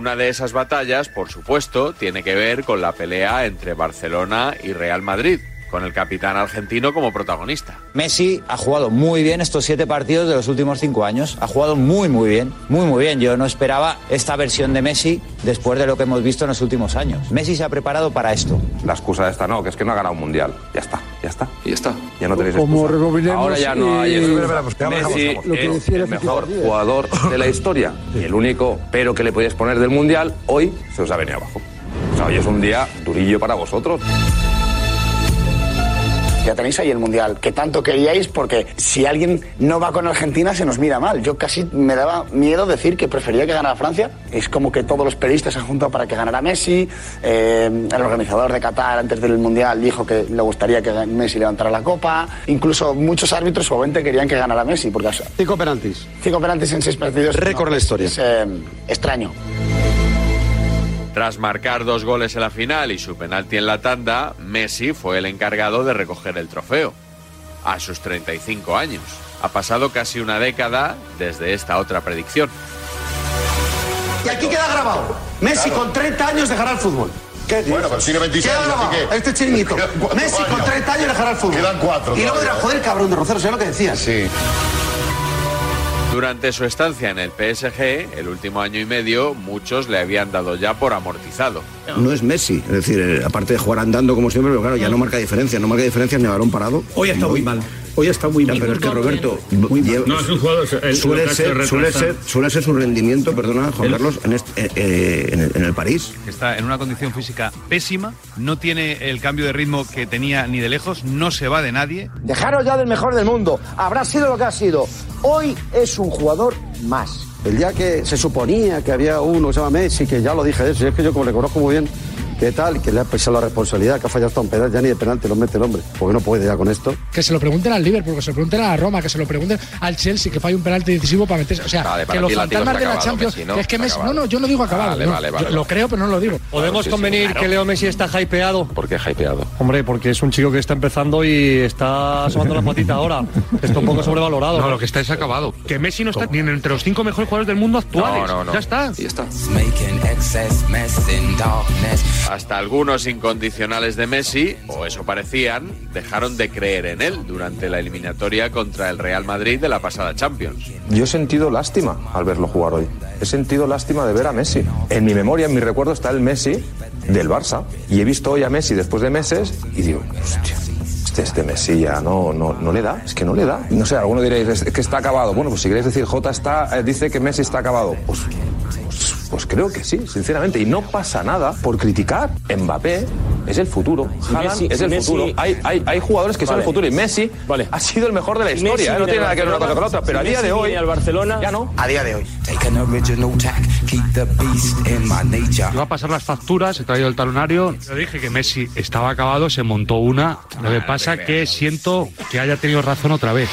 Una de esas batallas, por supuesto, tiene que ver con la pelea entre Barcelona y Real Madrid, con el capitán argentino como protagonista. Messi ha jugado muy bien estos siete partidos de los últimos cinco años. Ha jugado muy, muy bien. Muy, muy bien. Yo no esperaba esta versión de Messi después de lo que hemos visto en los últimos años. Messi se ha preparado para esto. La excusa esta no, que es que no ha ganado un mundial. Ya está, ya está. Y ya está. Ya no tenéis Como excusa. rebobinemos Ahora ya no hay excusa. Messi vamos, vamos. Lo que decía el mejor jugador de la historia. Y el único pero que le podíais poner del mundial, hoy se os ha venido abajo. O sea, hoy es un día durillo para vosotros. Ya tenéis ahí el Mundial, que tanto queríais, porque si alguien no va con Argentina se nos mira mal. Yo casi me daba miedo decir que prefería que ganara Francia. Es como que todos los periodistas se han juntado para que ganara Messi. Eh, el organizador de Qatar antes del Mundial dijo que le gustaría que Messi levantara la copa. Incluso muchos árbitros obviamente querían que ganara Messi. Porque, cinco penaltis. Cinco penaltis en seis partidos. Récord en la historia. Es eh, extraño. Tras marcar dos goles en la final y su penalti en la tanda, Messi fue el encargado de recoger el trofeo. A sus 35 años. Ha pasado casi una década desde esta otra predicción. Y aquí queda grabado. Messi con 30 años dejará el fútbol. ¿Qué Bueno, pero tiene 26 Queda años, grabado. así que- Este chiringuito. Messi con años. 30 años dejará el fútbol. Quedan cuatro Y luego dirá, joder, cabrón de Rocero, ¿sabes lo que decía? Sí. Durante su estancia en el PSG, el último año y medio, muchos le habían dado ya por amortizado. No es Messi, es decir, eh, aparte de jugar andando como siempre, pero claro, ya no marca diferencia, no marca diferencia ni a balón parado. Hoy ha estado muy mal. Hoy está muy mal. Pero es que Roberto, lleva- No, es un jugador. el- suele, ser, suele, ser, suele ser su rendimiento, perdona Juan El- Carlos, en, este- eh, eh, en, el, en el París. que está en una condición física pésima, no tiene el cambio de ritmo que tenía ni de lejos, no se va de nadie. Dejaros ya del mejor del mundo. Habrá sido lo que ha sido. Hoy es un jugador más. El día que se suponía que había uno que se llama Messi, que ya lo dije es que yo como le conozco muy bien, que tal, que le ha pesado la responsabilidad, que ha fallado hasta un penal, ya ni de penalti lo mete el hombre, porque no puede ya con esto. Que se lo pregunten al Liverpool, que se lo pregunten a la Roma, que se lo pregunten al Chelsea, que falla un penalti decisivo para meterse. O sea, Vale, para que los fantasmas está de la acabado, Champions. Messi, ¿no? que es que Está Messi. No, no, yo no digo acabado. Vale, no. vale, vale, Yo vale. Lo creo, pero no lo digo. ¿Podemos sí, sí, convenir claro. que Leo Messi está hypeado? ¿Por qué hypeado? Hombre, porque es un chico que está empezando y está asomando la patita ahora. Está un poco sobrevalorado. No, lo que está es acabado. Que Messi no está ni entre los cinco mejores jugadores del mundo actuales. No, no, no. Ya está. Ya está. Hasta algunos incondicionales de Messi, o eso parecían, dejaron de creer en él durante la eliminatoria contra el Real Madrid de la pasada Champions. Yo he sentido lástima al verlo jugar hoy. He sentido lástima de ver a Messi. En mi memoria, en mi recuerdo está el Messi del Barça. Y he visto hoy a Messi después de meses y digo, hostia, este, Messi ya no, no, no le da, es que no le da. No sé, alguno diréis, es que está acabado. Bueno, pues si queréis decir, J está, eh, dice que Messi está acabado. Pues, pues, pues creo que sí, sinceramente. Y no pasa nada por criticar. Mbappé es el futuro. Haaland Messi- es el Messi- futuro. Hay, hay, hay jugadores que son Vale. el futuro. Y Messi ha sido el mejor de la historia. ¿eh? No tiene al nada que ver una cosa con la otra. Pero a día de hoy. al Barcelona, ya no. A día de hoy. Iba a pasar las facturas, he traído el talonario. Yo dije que Messi estaba acabado, se montó una. Lo que pasa es que siento que haya tenido razón otra vez.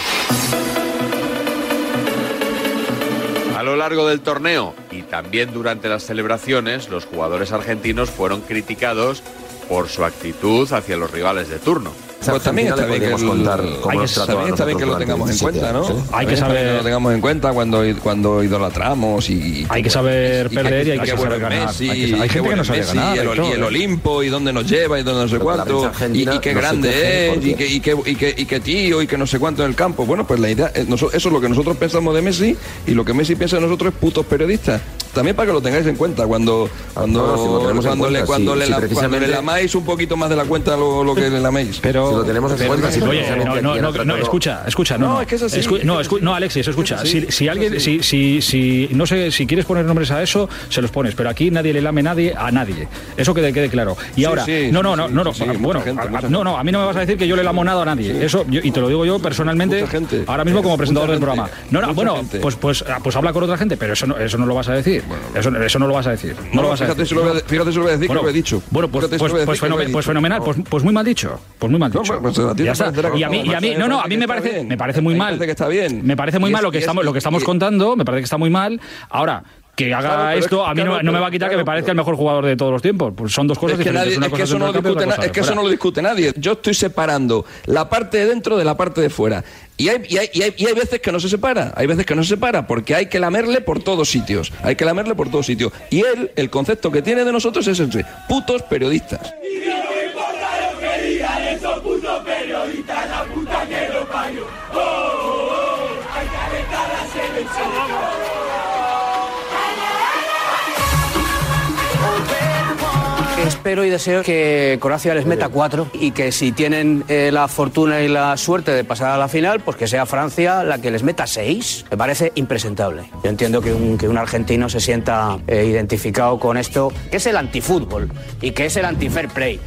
A lo largo del torneo y también durante las celebraciones, los jugadores argentinos fueron criticados por su actitud hacia los rivales de turno. Pues también está bien que, el- contar cómo hay que también está bien que lo tengamos en cuenta, ¿no? 17 años. Hay que saber que lo tengamos en cuenta cuando, cuando idolatramos y Hay que saber perder y hay que saber ganar. Messi, Hay que- hay qué gente que no sabe Messi, ganar, y el, Héctor, y el. Olimpo y dónde nos lleva y dónde no sé cuánto y, qué no grande es ¿por y qué? y, qué, y, qué, y qué tío y que no sé cuánto en el campo. Bueno, pues la idea, eh, eso es lo que nosotros pensamos de Messi y lo que Messi piensa de nosotros es putos periodistas. También para que lo tengáis en cuenta cuando cuando, cuando, le, lamáis un poquito más de la cuenta lo, que le laméis. Pero, lo tenemos en cuenta, si oye, no, no, no, escucha, escucha, no, No, es que es así, Escu- es no, escu- no, Alexis, escucha, si, si alguien, así. si, si, si, no sé, si quieres poner nombres a eso, se los pones, pero aquí nadie le lame nadie a nadie, eso que quede claro. Y Sí, ahora, sí, no, sí, no, no, sí, no, no, sí, bueno, gente, a- mucha no, no, a mí no me vas a decir que yo le lamo nada a nadie, eso, yo- y te lo digo yo personalmente, gente. ahora mismo como presentador del programa. No, no, bueno, gente. pues, pues, pues habla con otra gente, pero eso no, eso no lo vas a decir, eso, eso no lo vas a decir, no, lo vas a decir. fíjate si lo voy a decir que lo he dicho. Bueno, pues, pues, pues pues dicho. fenomenal, No. pues, muy mal dicho, pues muy mal Pues, pues Ya está. Y a mí, no, y a mí, me no, no, a parece mí me parece, bien. me parece muy Me mal. parece que está bien. Me parece muy mal lo que estamos, lo que estamos contando, me parece que está muy mal. Ahora, que haga Claro, pero es esto, que- a mí no- claro, no, me va a quitar que me parezca el mejor jugador de todos los tiempos. Pues son dos cosas Es que, diferentes. nadie, es, que eso es no lo discute otra na- cosa es que de eso no fuera. lo discute nadie. Yo estoy separando la parte de dentro de la parte de fuera. Y hay, y, hay, y, hay, y hay veces que no se separa. Hay veces que no se separa porque hay que lamerle por todos sitios. Hay que lamerle por todos sitios. Y él, el concepto que tiene de nosotros es ese. Putos periodistas. Espero y deseo que Croacia les meta cuatro y que si tienen eh, la fortuna y la suerte de pasar a la final, pues que sea Francia la que les meta seis. Me parece impresentable. Yo entiendo que un, que un argentino se sienta eh, identificado con esto, que es el antifútbol y que es el anti-fair play.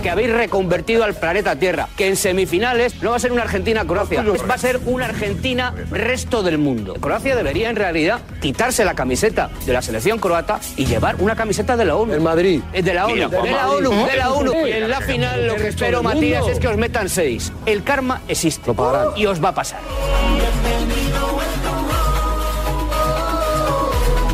Que habéis reconvertido al planeta Tierra, que en semifinales no va a ser una Argentina-Croacia, va a ser una Argentina-resto del mundo. Croacia debería en realidad quitarse la camiseta de la selección croata y llevar una camiseta de la ONU. El Madrid. De la ONU, Mira, de la Madrid. ONU, de la ONU. Y en la final lo que espero. Matías, es que os metan seis. El karma existe y os va a pasar.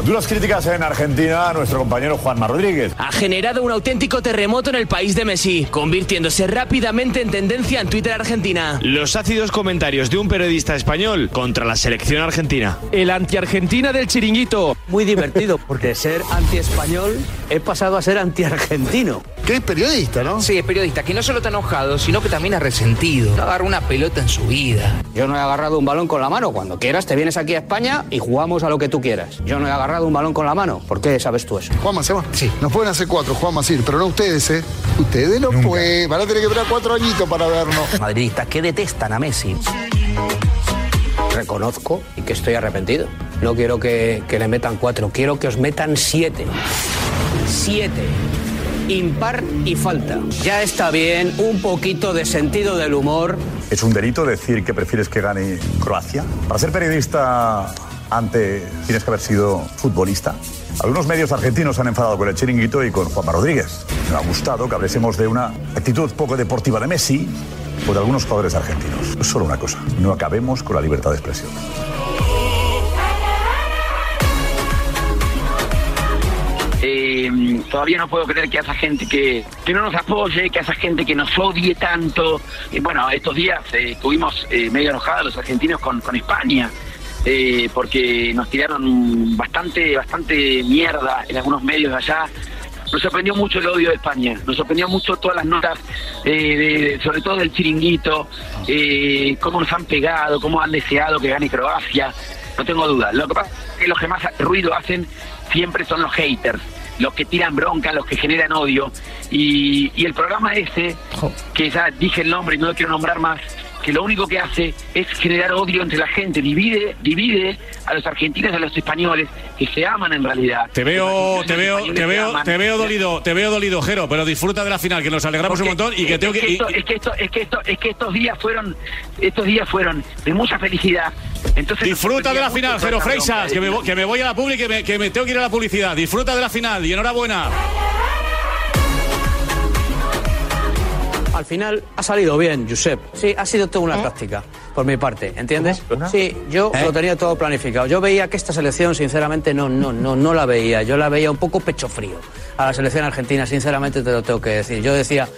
Duras críticas en Argentina a nuestro compañero Juanma Rodríguez. Ha generado un auténtico terremoto en el país de Messi, convirtiéndose rápidamente en tendencia en Twitter Argentina. Los ácidos comentarios de un periodista español contra la selección argentina. El anti-Argentina del chiringuito. Muy divertido, porque ser anti-español he pasado a ser anti-argentino. Que es periodista, ¿no? Sí, es periodista, que no solo está enojado, sino que también ha resentido. No agarra una pelota en su vida. Yo no he agarrado un balón con la mano. Cuando quieras, te vienes aquí a España y jugamos a lo que tú quieras. Yo no he agarrado un balón con la mano. ¿Por qué sabes tú eso? Juanma, se va. Sí. Nos pueden hacer cuatro, Juanma, sí, pero no ustedes, ¿eh? Ustedes no pueden. Van a tener que esperar cuatro añitos para vernos. Madridistas que detestan a Messi. Reconozco y que estoy arrepentido. No quiero que, que le metan cuatro, quiero que os metan siete. Siete. Impar y falta. Ya está bien un poquito de sentido del humor. ¿Es un delito decir que prefieres que gane Croacia? Para ser periodista antes tienes que haber sido futbolista. Algunos medios argentinos han enfadado con el chiringuito y con Juanma Rodríguez. Me ha gustado que hablésemos de una actitud poco deportiva de Messi o de algunos jugadores argentinos. Solo una cosa, no acabemos con la libertad de expresión. Eh, todavía no puedo creer que a esa gente que, que no nos apoye, que a esa gente que nos odie tanto. Eh, bueno, estos días eh, estuvimos eh, medio enojados los argentinos con, con España. Eh, porque nos tiraron bastante, bastante mierda en algunos medios de allá. Nos sorprendió mucho el odio de España, nos sorprendió mucho todas las notas, eh, de- sobre todo del chiringuito, eh, cómo nos han pegado, cómo han deseado que gane Croacia, no tengo duda. Lo que pasa es que los que más ruido hacen siempre son los haters, los que tiran bronca, los que generan odio. Y, y el programa ese, que ya dije el nombre y no lo quiero nombrar más, que lo único que hace es generar odio entre la gente, divide, divide a los argentinos y a los españoles, que se aman en realidad. Te veo, te veo, te veo, te veo dolido, te veo dolido, Jero, pero disfruta de la final, que nos alegramos un montón y que tengo es que. y- esto- es que esto, es que esto, es que estos días fueron, estos días fueron de mucha felicidad. Entonces Disfruta de la final, Jero Freisas, que me, que me voy a la publi, que me, que me tengo que ir a la publicidad. Disfruta de la final y enhorabuena. Final ha salido bien, Josep. Sí, ha sido toda una táctica, por mi parte, ¿entiendes? Sí, yo ¿Eh? lo tenía todo planificado. Yo veía que esta selección, sinceramente, no, no, no, no la veía. Yo la veía un poco pecho frío a la selección argentina, sinceramente te lo tengo que decir. Yo decía,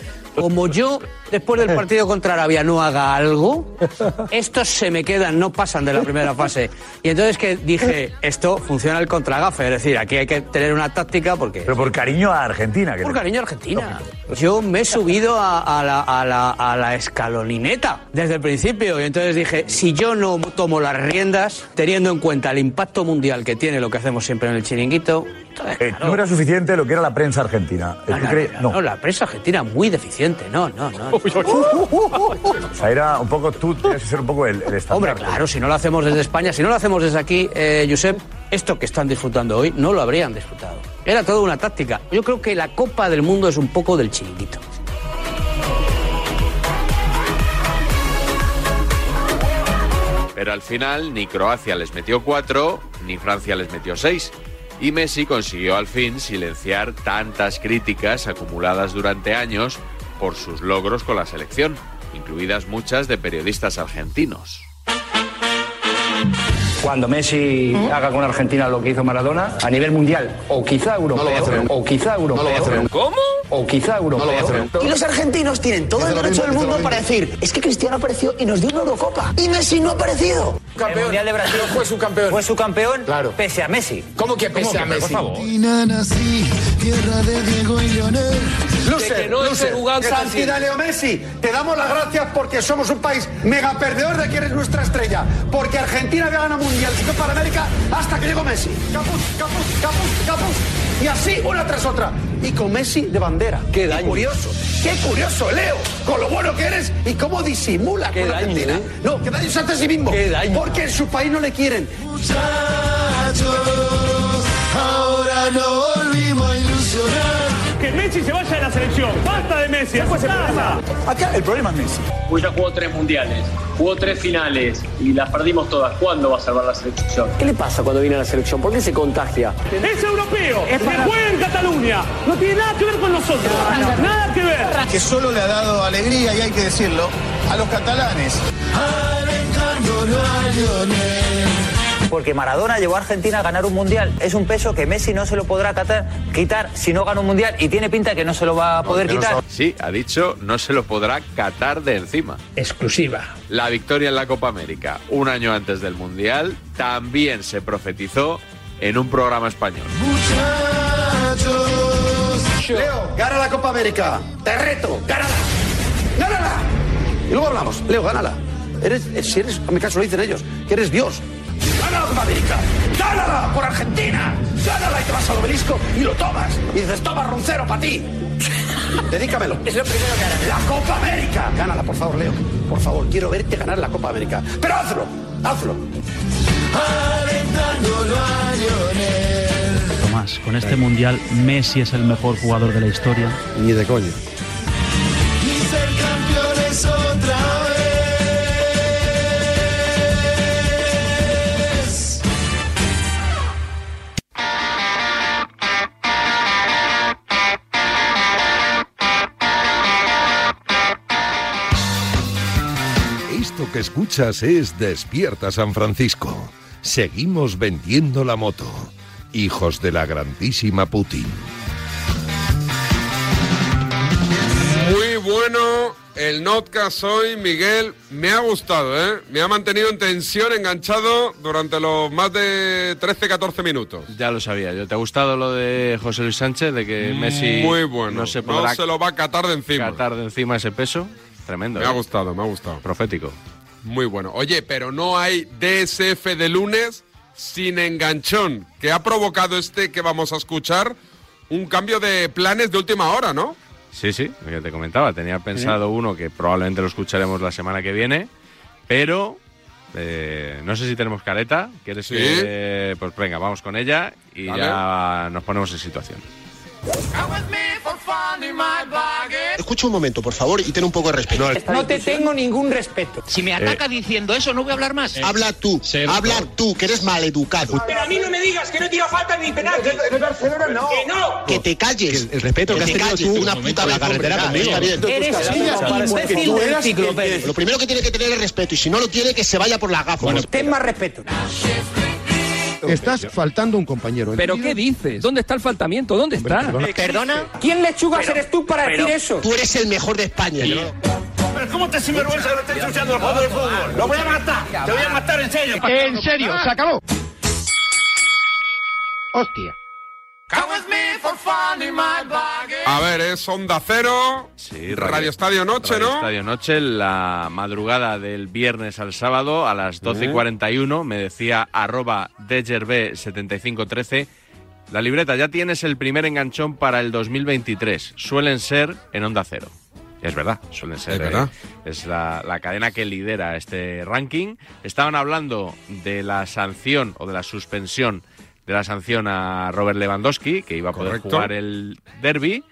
como yo, después del partido contra Arabia, no haga algo, estos se me quedan, no pasan de la primera fase. Y entonces que dije, esto funciona el contragafe, es decir, aquí hay que tener una táctica porque... Pero por cariño a Argentina. que Por cariño a Argentina. Yo me he subido a, a la, a, la, a la escalonineta desde el principio y entonces dije, si yo no tomo las riendas, teniendo en cuenta el impacto mundial que tiene lo que hacemos siempre en el chiringuito, Eh, no era suficiente lo que era la prensa argentina. Eh, ¿tú no, no, no, la prensa argentina muy deficiente, no, no, no. O sea, era un poco, tú tenías que ser un poco el, el estándar. Hombre, claro, si no lo hacemos desde España, si no lo hacemos desde aquí, eh, Josep, esto que están disfrutando hoy no lo habrían disfrutado. Era toda una táctica. Yo creo que la Copa del Mundo es un poco del chiringuito. Pero al final ni Croacia les metió cuatro, ni Francia les metió seis. Y Messi consiguió al fin silenciar tantas críticas acumuladas durante años por sus logros con la selección, incluidas muchas de periodistas argentinos. Cuando Messi haga con Argentina lo que hizo Maradona, a nivel mundial, o quizá europeo, o quizá europeo. ¿Cómo? O quizá europeo. Y los argentinos tienen todo el derecho del mundo para decir, es que Cristiano apareció y nos dio una Eurocopa. Y Messi no ha aparecido. El Mundial de Brasil fue su campeón. Fue su campeón Claro. pese a Messi. ¿Cómo que pese a Messi? Por favor. nací, tierra de Diego y Leonel. Lucer, Lucer, Santidad Leo Messi, te damos las gracias porque somos un país mega perdedor de que eres nuestra estrella. Porque Argentina había ganado Mundial y para América hasta que llegó Messi. Caput, caput, caput, caput. Y así, una tras otra. Y con Messi de bandera. Qué daño. curioso, qué curioso, Leo, con lo bueno que eres y cómo disimula con Argentina. No, qué daño se hace a sí mismo. Porque en su país no le quieren. Ahora no volvimos a ilusionar. Que Messi se vaya de la selección. Basta de Messi. Después se problema. Acá el problema es Messi. Pues ya jugó tres mundiales, jugó tres finales y las perdimos todas. ¿Cuándo va a salvar la selección? ¿Qué le pasa cuando viene a la selección? ¿Por qué se contagia? Es europeo. Es juega en Cataluña. No tiene nada que ver con nosotros. Nada que ver. Que solo le ha dado alegría, y hay que decirlo, a los catalanes. Alentándolo a Lionel. Porque Maradona llevó a Argentina a ganar un mundial. Es un peso que Messi no se lo podrá catar- quitar si no gana un mundial. Y tiene pinta que no se lo va a poder quitar. Sí, ha dicho, no se lo podrá catar de encima. Exclusiva. La victoria en la Copa América, un año antes del Mundial, también se profetizó en un programa español. Leo, gana la Copa América. Te reto, gánala. Gánala. Y luego hablamos. Leo, gánala. Eres, si eres, en mi caso lo dicen ellos, que eres Dios. Gana la Copa América. Gánala por Argentina. Gánala y te vas al obelisco y lo tomas. Y dices, toma roncero para ti. Dedícamelo. Es lo primero que harás. La Copa América. Gánala, por favor, Leo. Por favor, quiero verte ganar la Copa América. Pero hazlo. Hazlo. Tomás, con este mundial Messi es el mejor jugador de la historia. Ni de coño. Y ser campeones que escuchas es Despierta San Francisco. Seguimos vendiendo la moto. Hijos de la grandísima Putin. Muy bueno el notcast hoy, Miguel. Me ha gustado, ¿eh? Me ha mantenido en tensión, enganchado durante los más de 13-14 minutos. Ya lo sabía yo. ¿Te ha gustado lo de José Luis Sánchez, de que Messi Muy bueno. no se No podrá se lo va a catar de encima. catar de encima ese peso? Tremendo. Me ha ¿eh? gustado, me ha gustado. Profético. Muy bueno. Oye, pero no hay DSF de lunes sin enganchón, que ha provocado este que vamos a escuchar un cambio de planes de última hora, ¿no? Sí, sí, lo que te comentaba. Tenía pensado uno que probablemente lo escucharemos la semana que viene, pero eh, no sé si tenemos careta. ¿Quieres Sí. que- Pues venga, vamos con ella y Vale. ya nos ponemos en situación. Escucha un momento, por favor, y ten un poco de respeto. No te tengo ningún respeto. Si me ataca diciendo eso, no voy a hablar más. Habla tú, habla tú, que eres maleducado. Pero a mí no me digas que no tira falta ni penal. Que Barcelona no. Que no. Que te calles. El respeto que has te tenido calles tú de una puta la vez, carretera conmigo. Eres un imbécil del enciclopedia. Lo primero que tiene que tener es respeto, y si no lo tiene, que se vaya por la gafa. Ten más respeto. Estás faltando un compañero. ¿Pero qué dices? ¿Dónde está el faltamiento? ¿Dónde está? ¿Perdona? ¿Quién lechugas eres tú para decir eso? Tú eres el mejor de España. Pero ¿cómo te sinvergüenza que lo estés ensuciando el juego del fútbol? Lo voy a matar. Te voy a matar en serio. En serio, se acabó. Hostia. A ver, es Onda Cero, Sí, Radio Estadio Noche, Radio ¿no? Estadio Noche, la madrugada del viernes al sábado a las 12 y 41, me decía arroba DJRB7513. La libreta, ya tienes el primer enganchón para el 2023. Suelen ser en Onda Cero. Es verdad, suelen ser. Es verdad. eh, es la, la cadena que lidera este ranking. Estaban hablando de la sanción o de la suspensión de la sanción a Robert Lewandowski, que iba a poder Correcto. jugar el derby.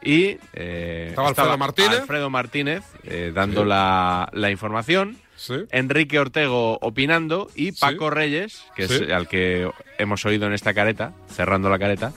Y eh, Estaba Alfredo Martínez. Alfredo Martínez eh, dando Sí. la, la información. Sí. Enrique Ortego opinando y Paco Reyes, que es al que hemos oído en esta careta, cerrando la careta,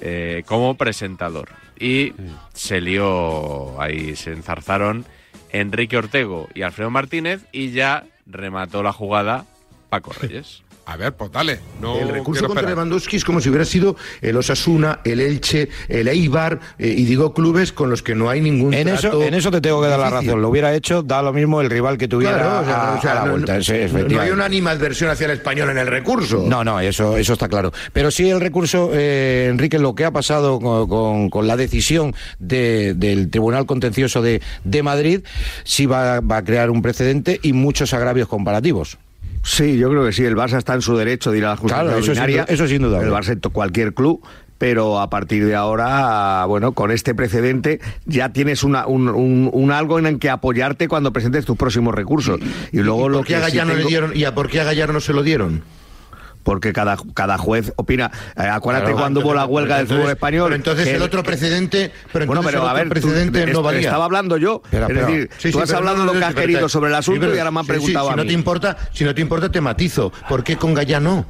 eh, como presentador. Y se lió, ahí se enzarzaron Enrique Ortego y Alfredo Martínez y ya remató la jugada Paco Reyes. A ver, pues dale. No el recurso contra esperar. Lewandowski es como si hubiera sido el Osasuna, el Elche, el Eibar, eh, y digo clubes con los que no hay ningún En eso, en eso te tengo que dar la razón. Lo hubiera hecho, da lo mismo el rival que tuviera Claro, o sea, a, o sea, a la no- vuelta. no- Sí, no hay efectivamente. una animadversión hacia el español en el recurso. No, no, eso, eso está claro. Pero sí el recurso, eh, Enrique, lo que ha pasado con, con- con la decisión de- del Tribunal Contencioso de, de Madrid, sí va, va a crear un precedente y muchos agravios comparativos. Sí, yo creo que sí. El Barça está en su derecho de ir a la justicia Claro, eso sin ordinaria. eso sin duda. El Barça, cualquier club. Pero a partir de ahora, bueno, con este precedente ya tienes una, un, un- un algo en el que apoyarte cuando presentes tus próximos recursos. Y luego ¿Y lo por qué que a sí Gallar no le dieron y a por qué a Gallar no se lo dieron? Porque cada, cada juez opina. Eh, acuérdate Claro, cuando hubo la entonces- huelga del fútbol español. pero entonces que el otro precedente, pero bueno, pero el a ver, tú- precedente no est- valía. estaba hablando yo. Es decir, Sí, tú sí, has pero hablado no, lo no, que no, has pero- querido sobre el asunto pero- y ahora me han preguntado si a no mí. te importa, si no te importa te matizo. ¿Por qué con Gallar no?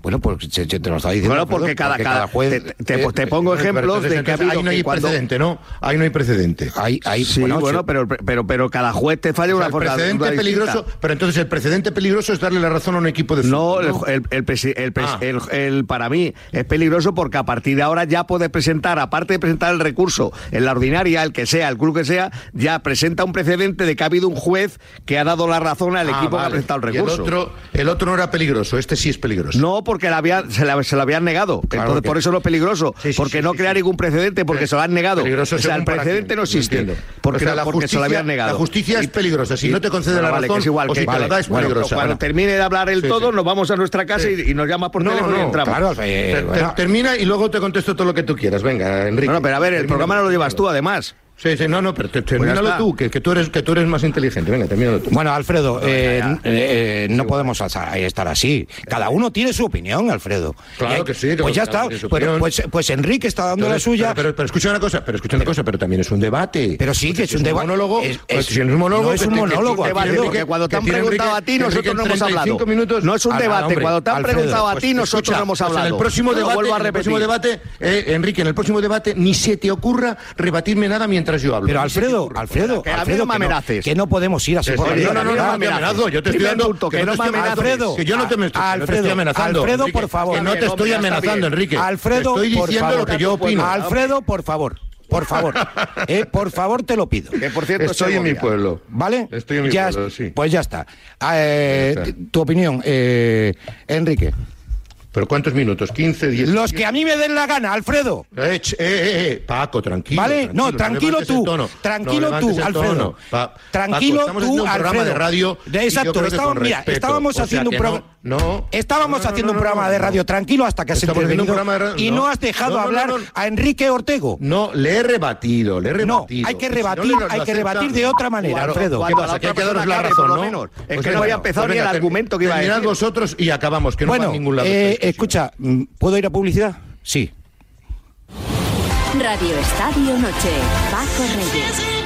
Bueno, pues se, se te lo está diciendo. Bueno, porque cada- cada- juez. te- te- te pongo Pero ejemplos de que ha habido ahí no hay cuando- precedente, ¿no? Ahí no hay precedente. Ahí, ahí, Sí, bueno, bueno, sí, pero, pero, pero cada juez te falla O sea, una el forma precedente una distinta. peligroso, pero entonces el precedente peligroso es darle la razón a un equipo de No, fútbol. el, el- el el pres- Ah. el- el- para mí es peligroso porque a partir de ahora ya puedes presentar, aparte de presentar el recurso en la ordinaria, el que sea, el club que sea, ya presenta un precedente de que ha habido un juez que ha dado la razón al Ah, equipo que ha presentado el Y el recurso. otro, el otro no era peligroso, este sí es peligroso. No, porque la había- se, la- se lo habían negado. Entonces, que- por eso no es peligroso. Sí, sí, porque sí, no crea ningún precedente, porque se lo han negado. Peligroso o sea, el precedente no existe. Porque, O sea, no- la porque se lo habían negado. la justicia es peligrosa. Si no te concede la vale, razón, que es igual, o que- si te la da, es Bueno, peligrosa. Cuando termine de hablar el todo, nos vamos a nuestra casa y, y nos llamas por No, teléfono y entramos. claro, ter- termina y luego te contesto todo lo que tú quieras. Venga, Enrique. No, pero a ver, el programa no lo llevas tú, además. Sí, sí, no, no, pero te- Pues termínalo está. tú, que, que tú eres, que tú eres más inteligente. Venga, termínalo tú. Bueno, Alfredo, eh, eh, eh, no podemos estar así. Cada uno tiene su opinión, Alfredo. Claro hay- que sí, Pues ya está. su Pues, pues, pues Enrique está dando la suya. Pero, pero, pero escucha una cosa, pero escucha una cosa, pero también es un debate. Pero sí, que es un un debate. monólogo. Es- pues es- si no es un monólogo, no es un monólogo, que- cuando te han preguntado a ti, nosotros no hemos hablado. 35 minutos- No es un Ah, debate, cuando te han preguntado a pues ti, nosotros no hemos pues hablado. En el próximo debate, eh, Enrique, en el próximo debate ni se te ocurra rebatirme nada mientras yo hablo. Pero Alfredo. Alfredo, Que Alfredo, no me que no- amenaces. que no podemos ir así Sí, por no, no, no, no, no, me amenazo. Yo te estoy dando que que no me. Alfredo, Que yo no te me- que no te Alfredo, estoy amenazando, Alfredo, Enrique. por favor. Que no te estoy amenazando, Enrique. Alfredo, estoy por diciendo favor. lo que yo opino. Alfredo, por favor. Por favor, eh, por favor te lo pido. Que por cierto estoy en mi pueblo. ¿Vale? Estoy en mi Ya pueblo, sí. Pues ya está. Ah, eh, Ya está. Tu opinión, eh, Enrique. ¿Pero cuántos minutos? ¿15, 10? Los que a mí me den la gana, Alfredo. Eh, eh, eh, eh, Paco, tranquilo. ¿Vale? No, tranquilo tú. tono. Tranquilo No tú, Alfredo. Pa- Tranquilo Paco, tú, Alfredo. de radio. Exacto, estábamos- mira, estábamos O sea haciendo un programa. No, no. Estábamos No, no, haciendo no, un no, programa no, de no. radio tranquilo hasta que has intervenido programa de radio- y no. no has dejado No, no, no, hablar no. a Enrique Ortego. No, le he rebatido, le he No, rebatido. hay que si rebatir, no hay que rebatir de otra manera, Claro, Alfredo. ¿Qué pasa? Que hay que daros la razón, ¿no? Es Pues que no había empezado pues ni el argumento que iba a decir. vosotros y acabamos, que no va Bueno, a ningún lado. eh, escucha, mm, ¿puedo ir a publicidad? Sí. Radio Estadio Noche. Paco Reyes.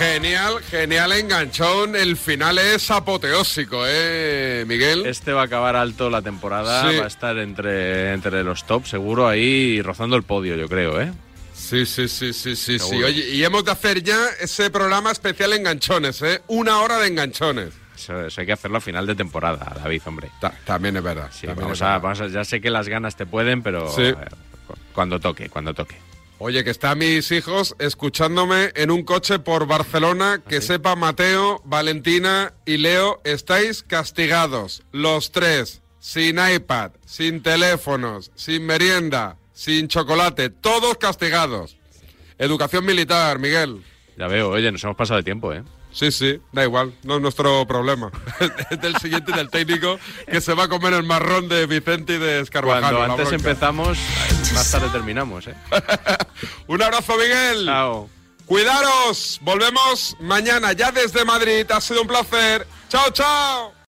Genial, genial enganchón. El final es apoteósico, ¿eh, Miguel? Este va a acabar alto la temporada, Sí. va a estar entre, entre los top, seguro, ahí rozando el podio, yo creo, ¿eh? Sí, sí, sí, sí, sí, sí. Oye, y hemos de hacer ya ese programa especial enganchones, ¿eh? Una hora de enganchones. Eso, eso hay que hacerlo a final de temporada, David, hombre. también es verdad. Sí, también vamos es a, verdad. vamos a- ya sé que las ganas te pueden, pero Sí. eh, cu- cuando toque, cuando toque. Oye, que están mis hijos escuchándome en un coche por Barcelona. Que sepa Mateo, Valentina y Leo, estáis castigados. Los tres. Sin iPad, sin teléfonos, sin merienda, sin chocolate. Todos castigados. Educación militar, Miguel. Ya veo, oye, nos hemos pasado de tiempo, ¿eh? Sí, sí, da igual, no es nuestro problema. es del siguiente, del técnico, que se va a comer el marrón de Vicente y de Escarvajal. Cuando antes empezamos, más tarde terminamos, ¿eh? Un abrazo, Miguel. Cuidaros. Volvemos mañana ya desde Madrid. Ha sido un placer. Chao, chao.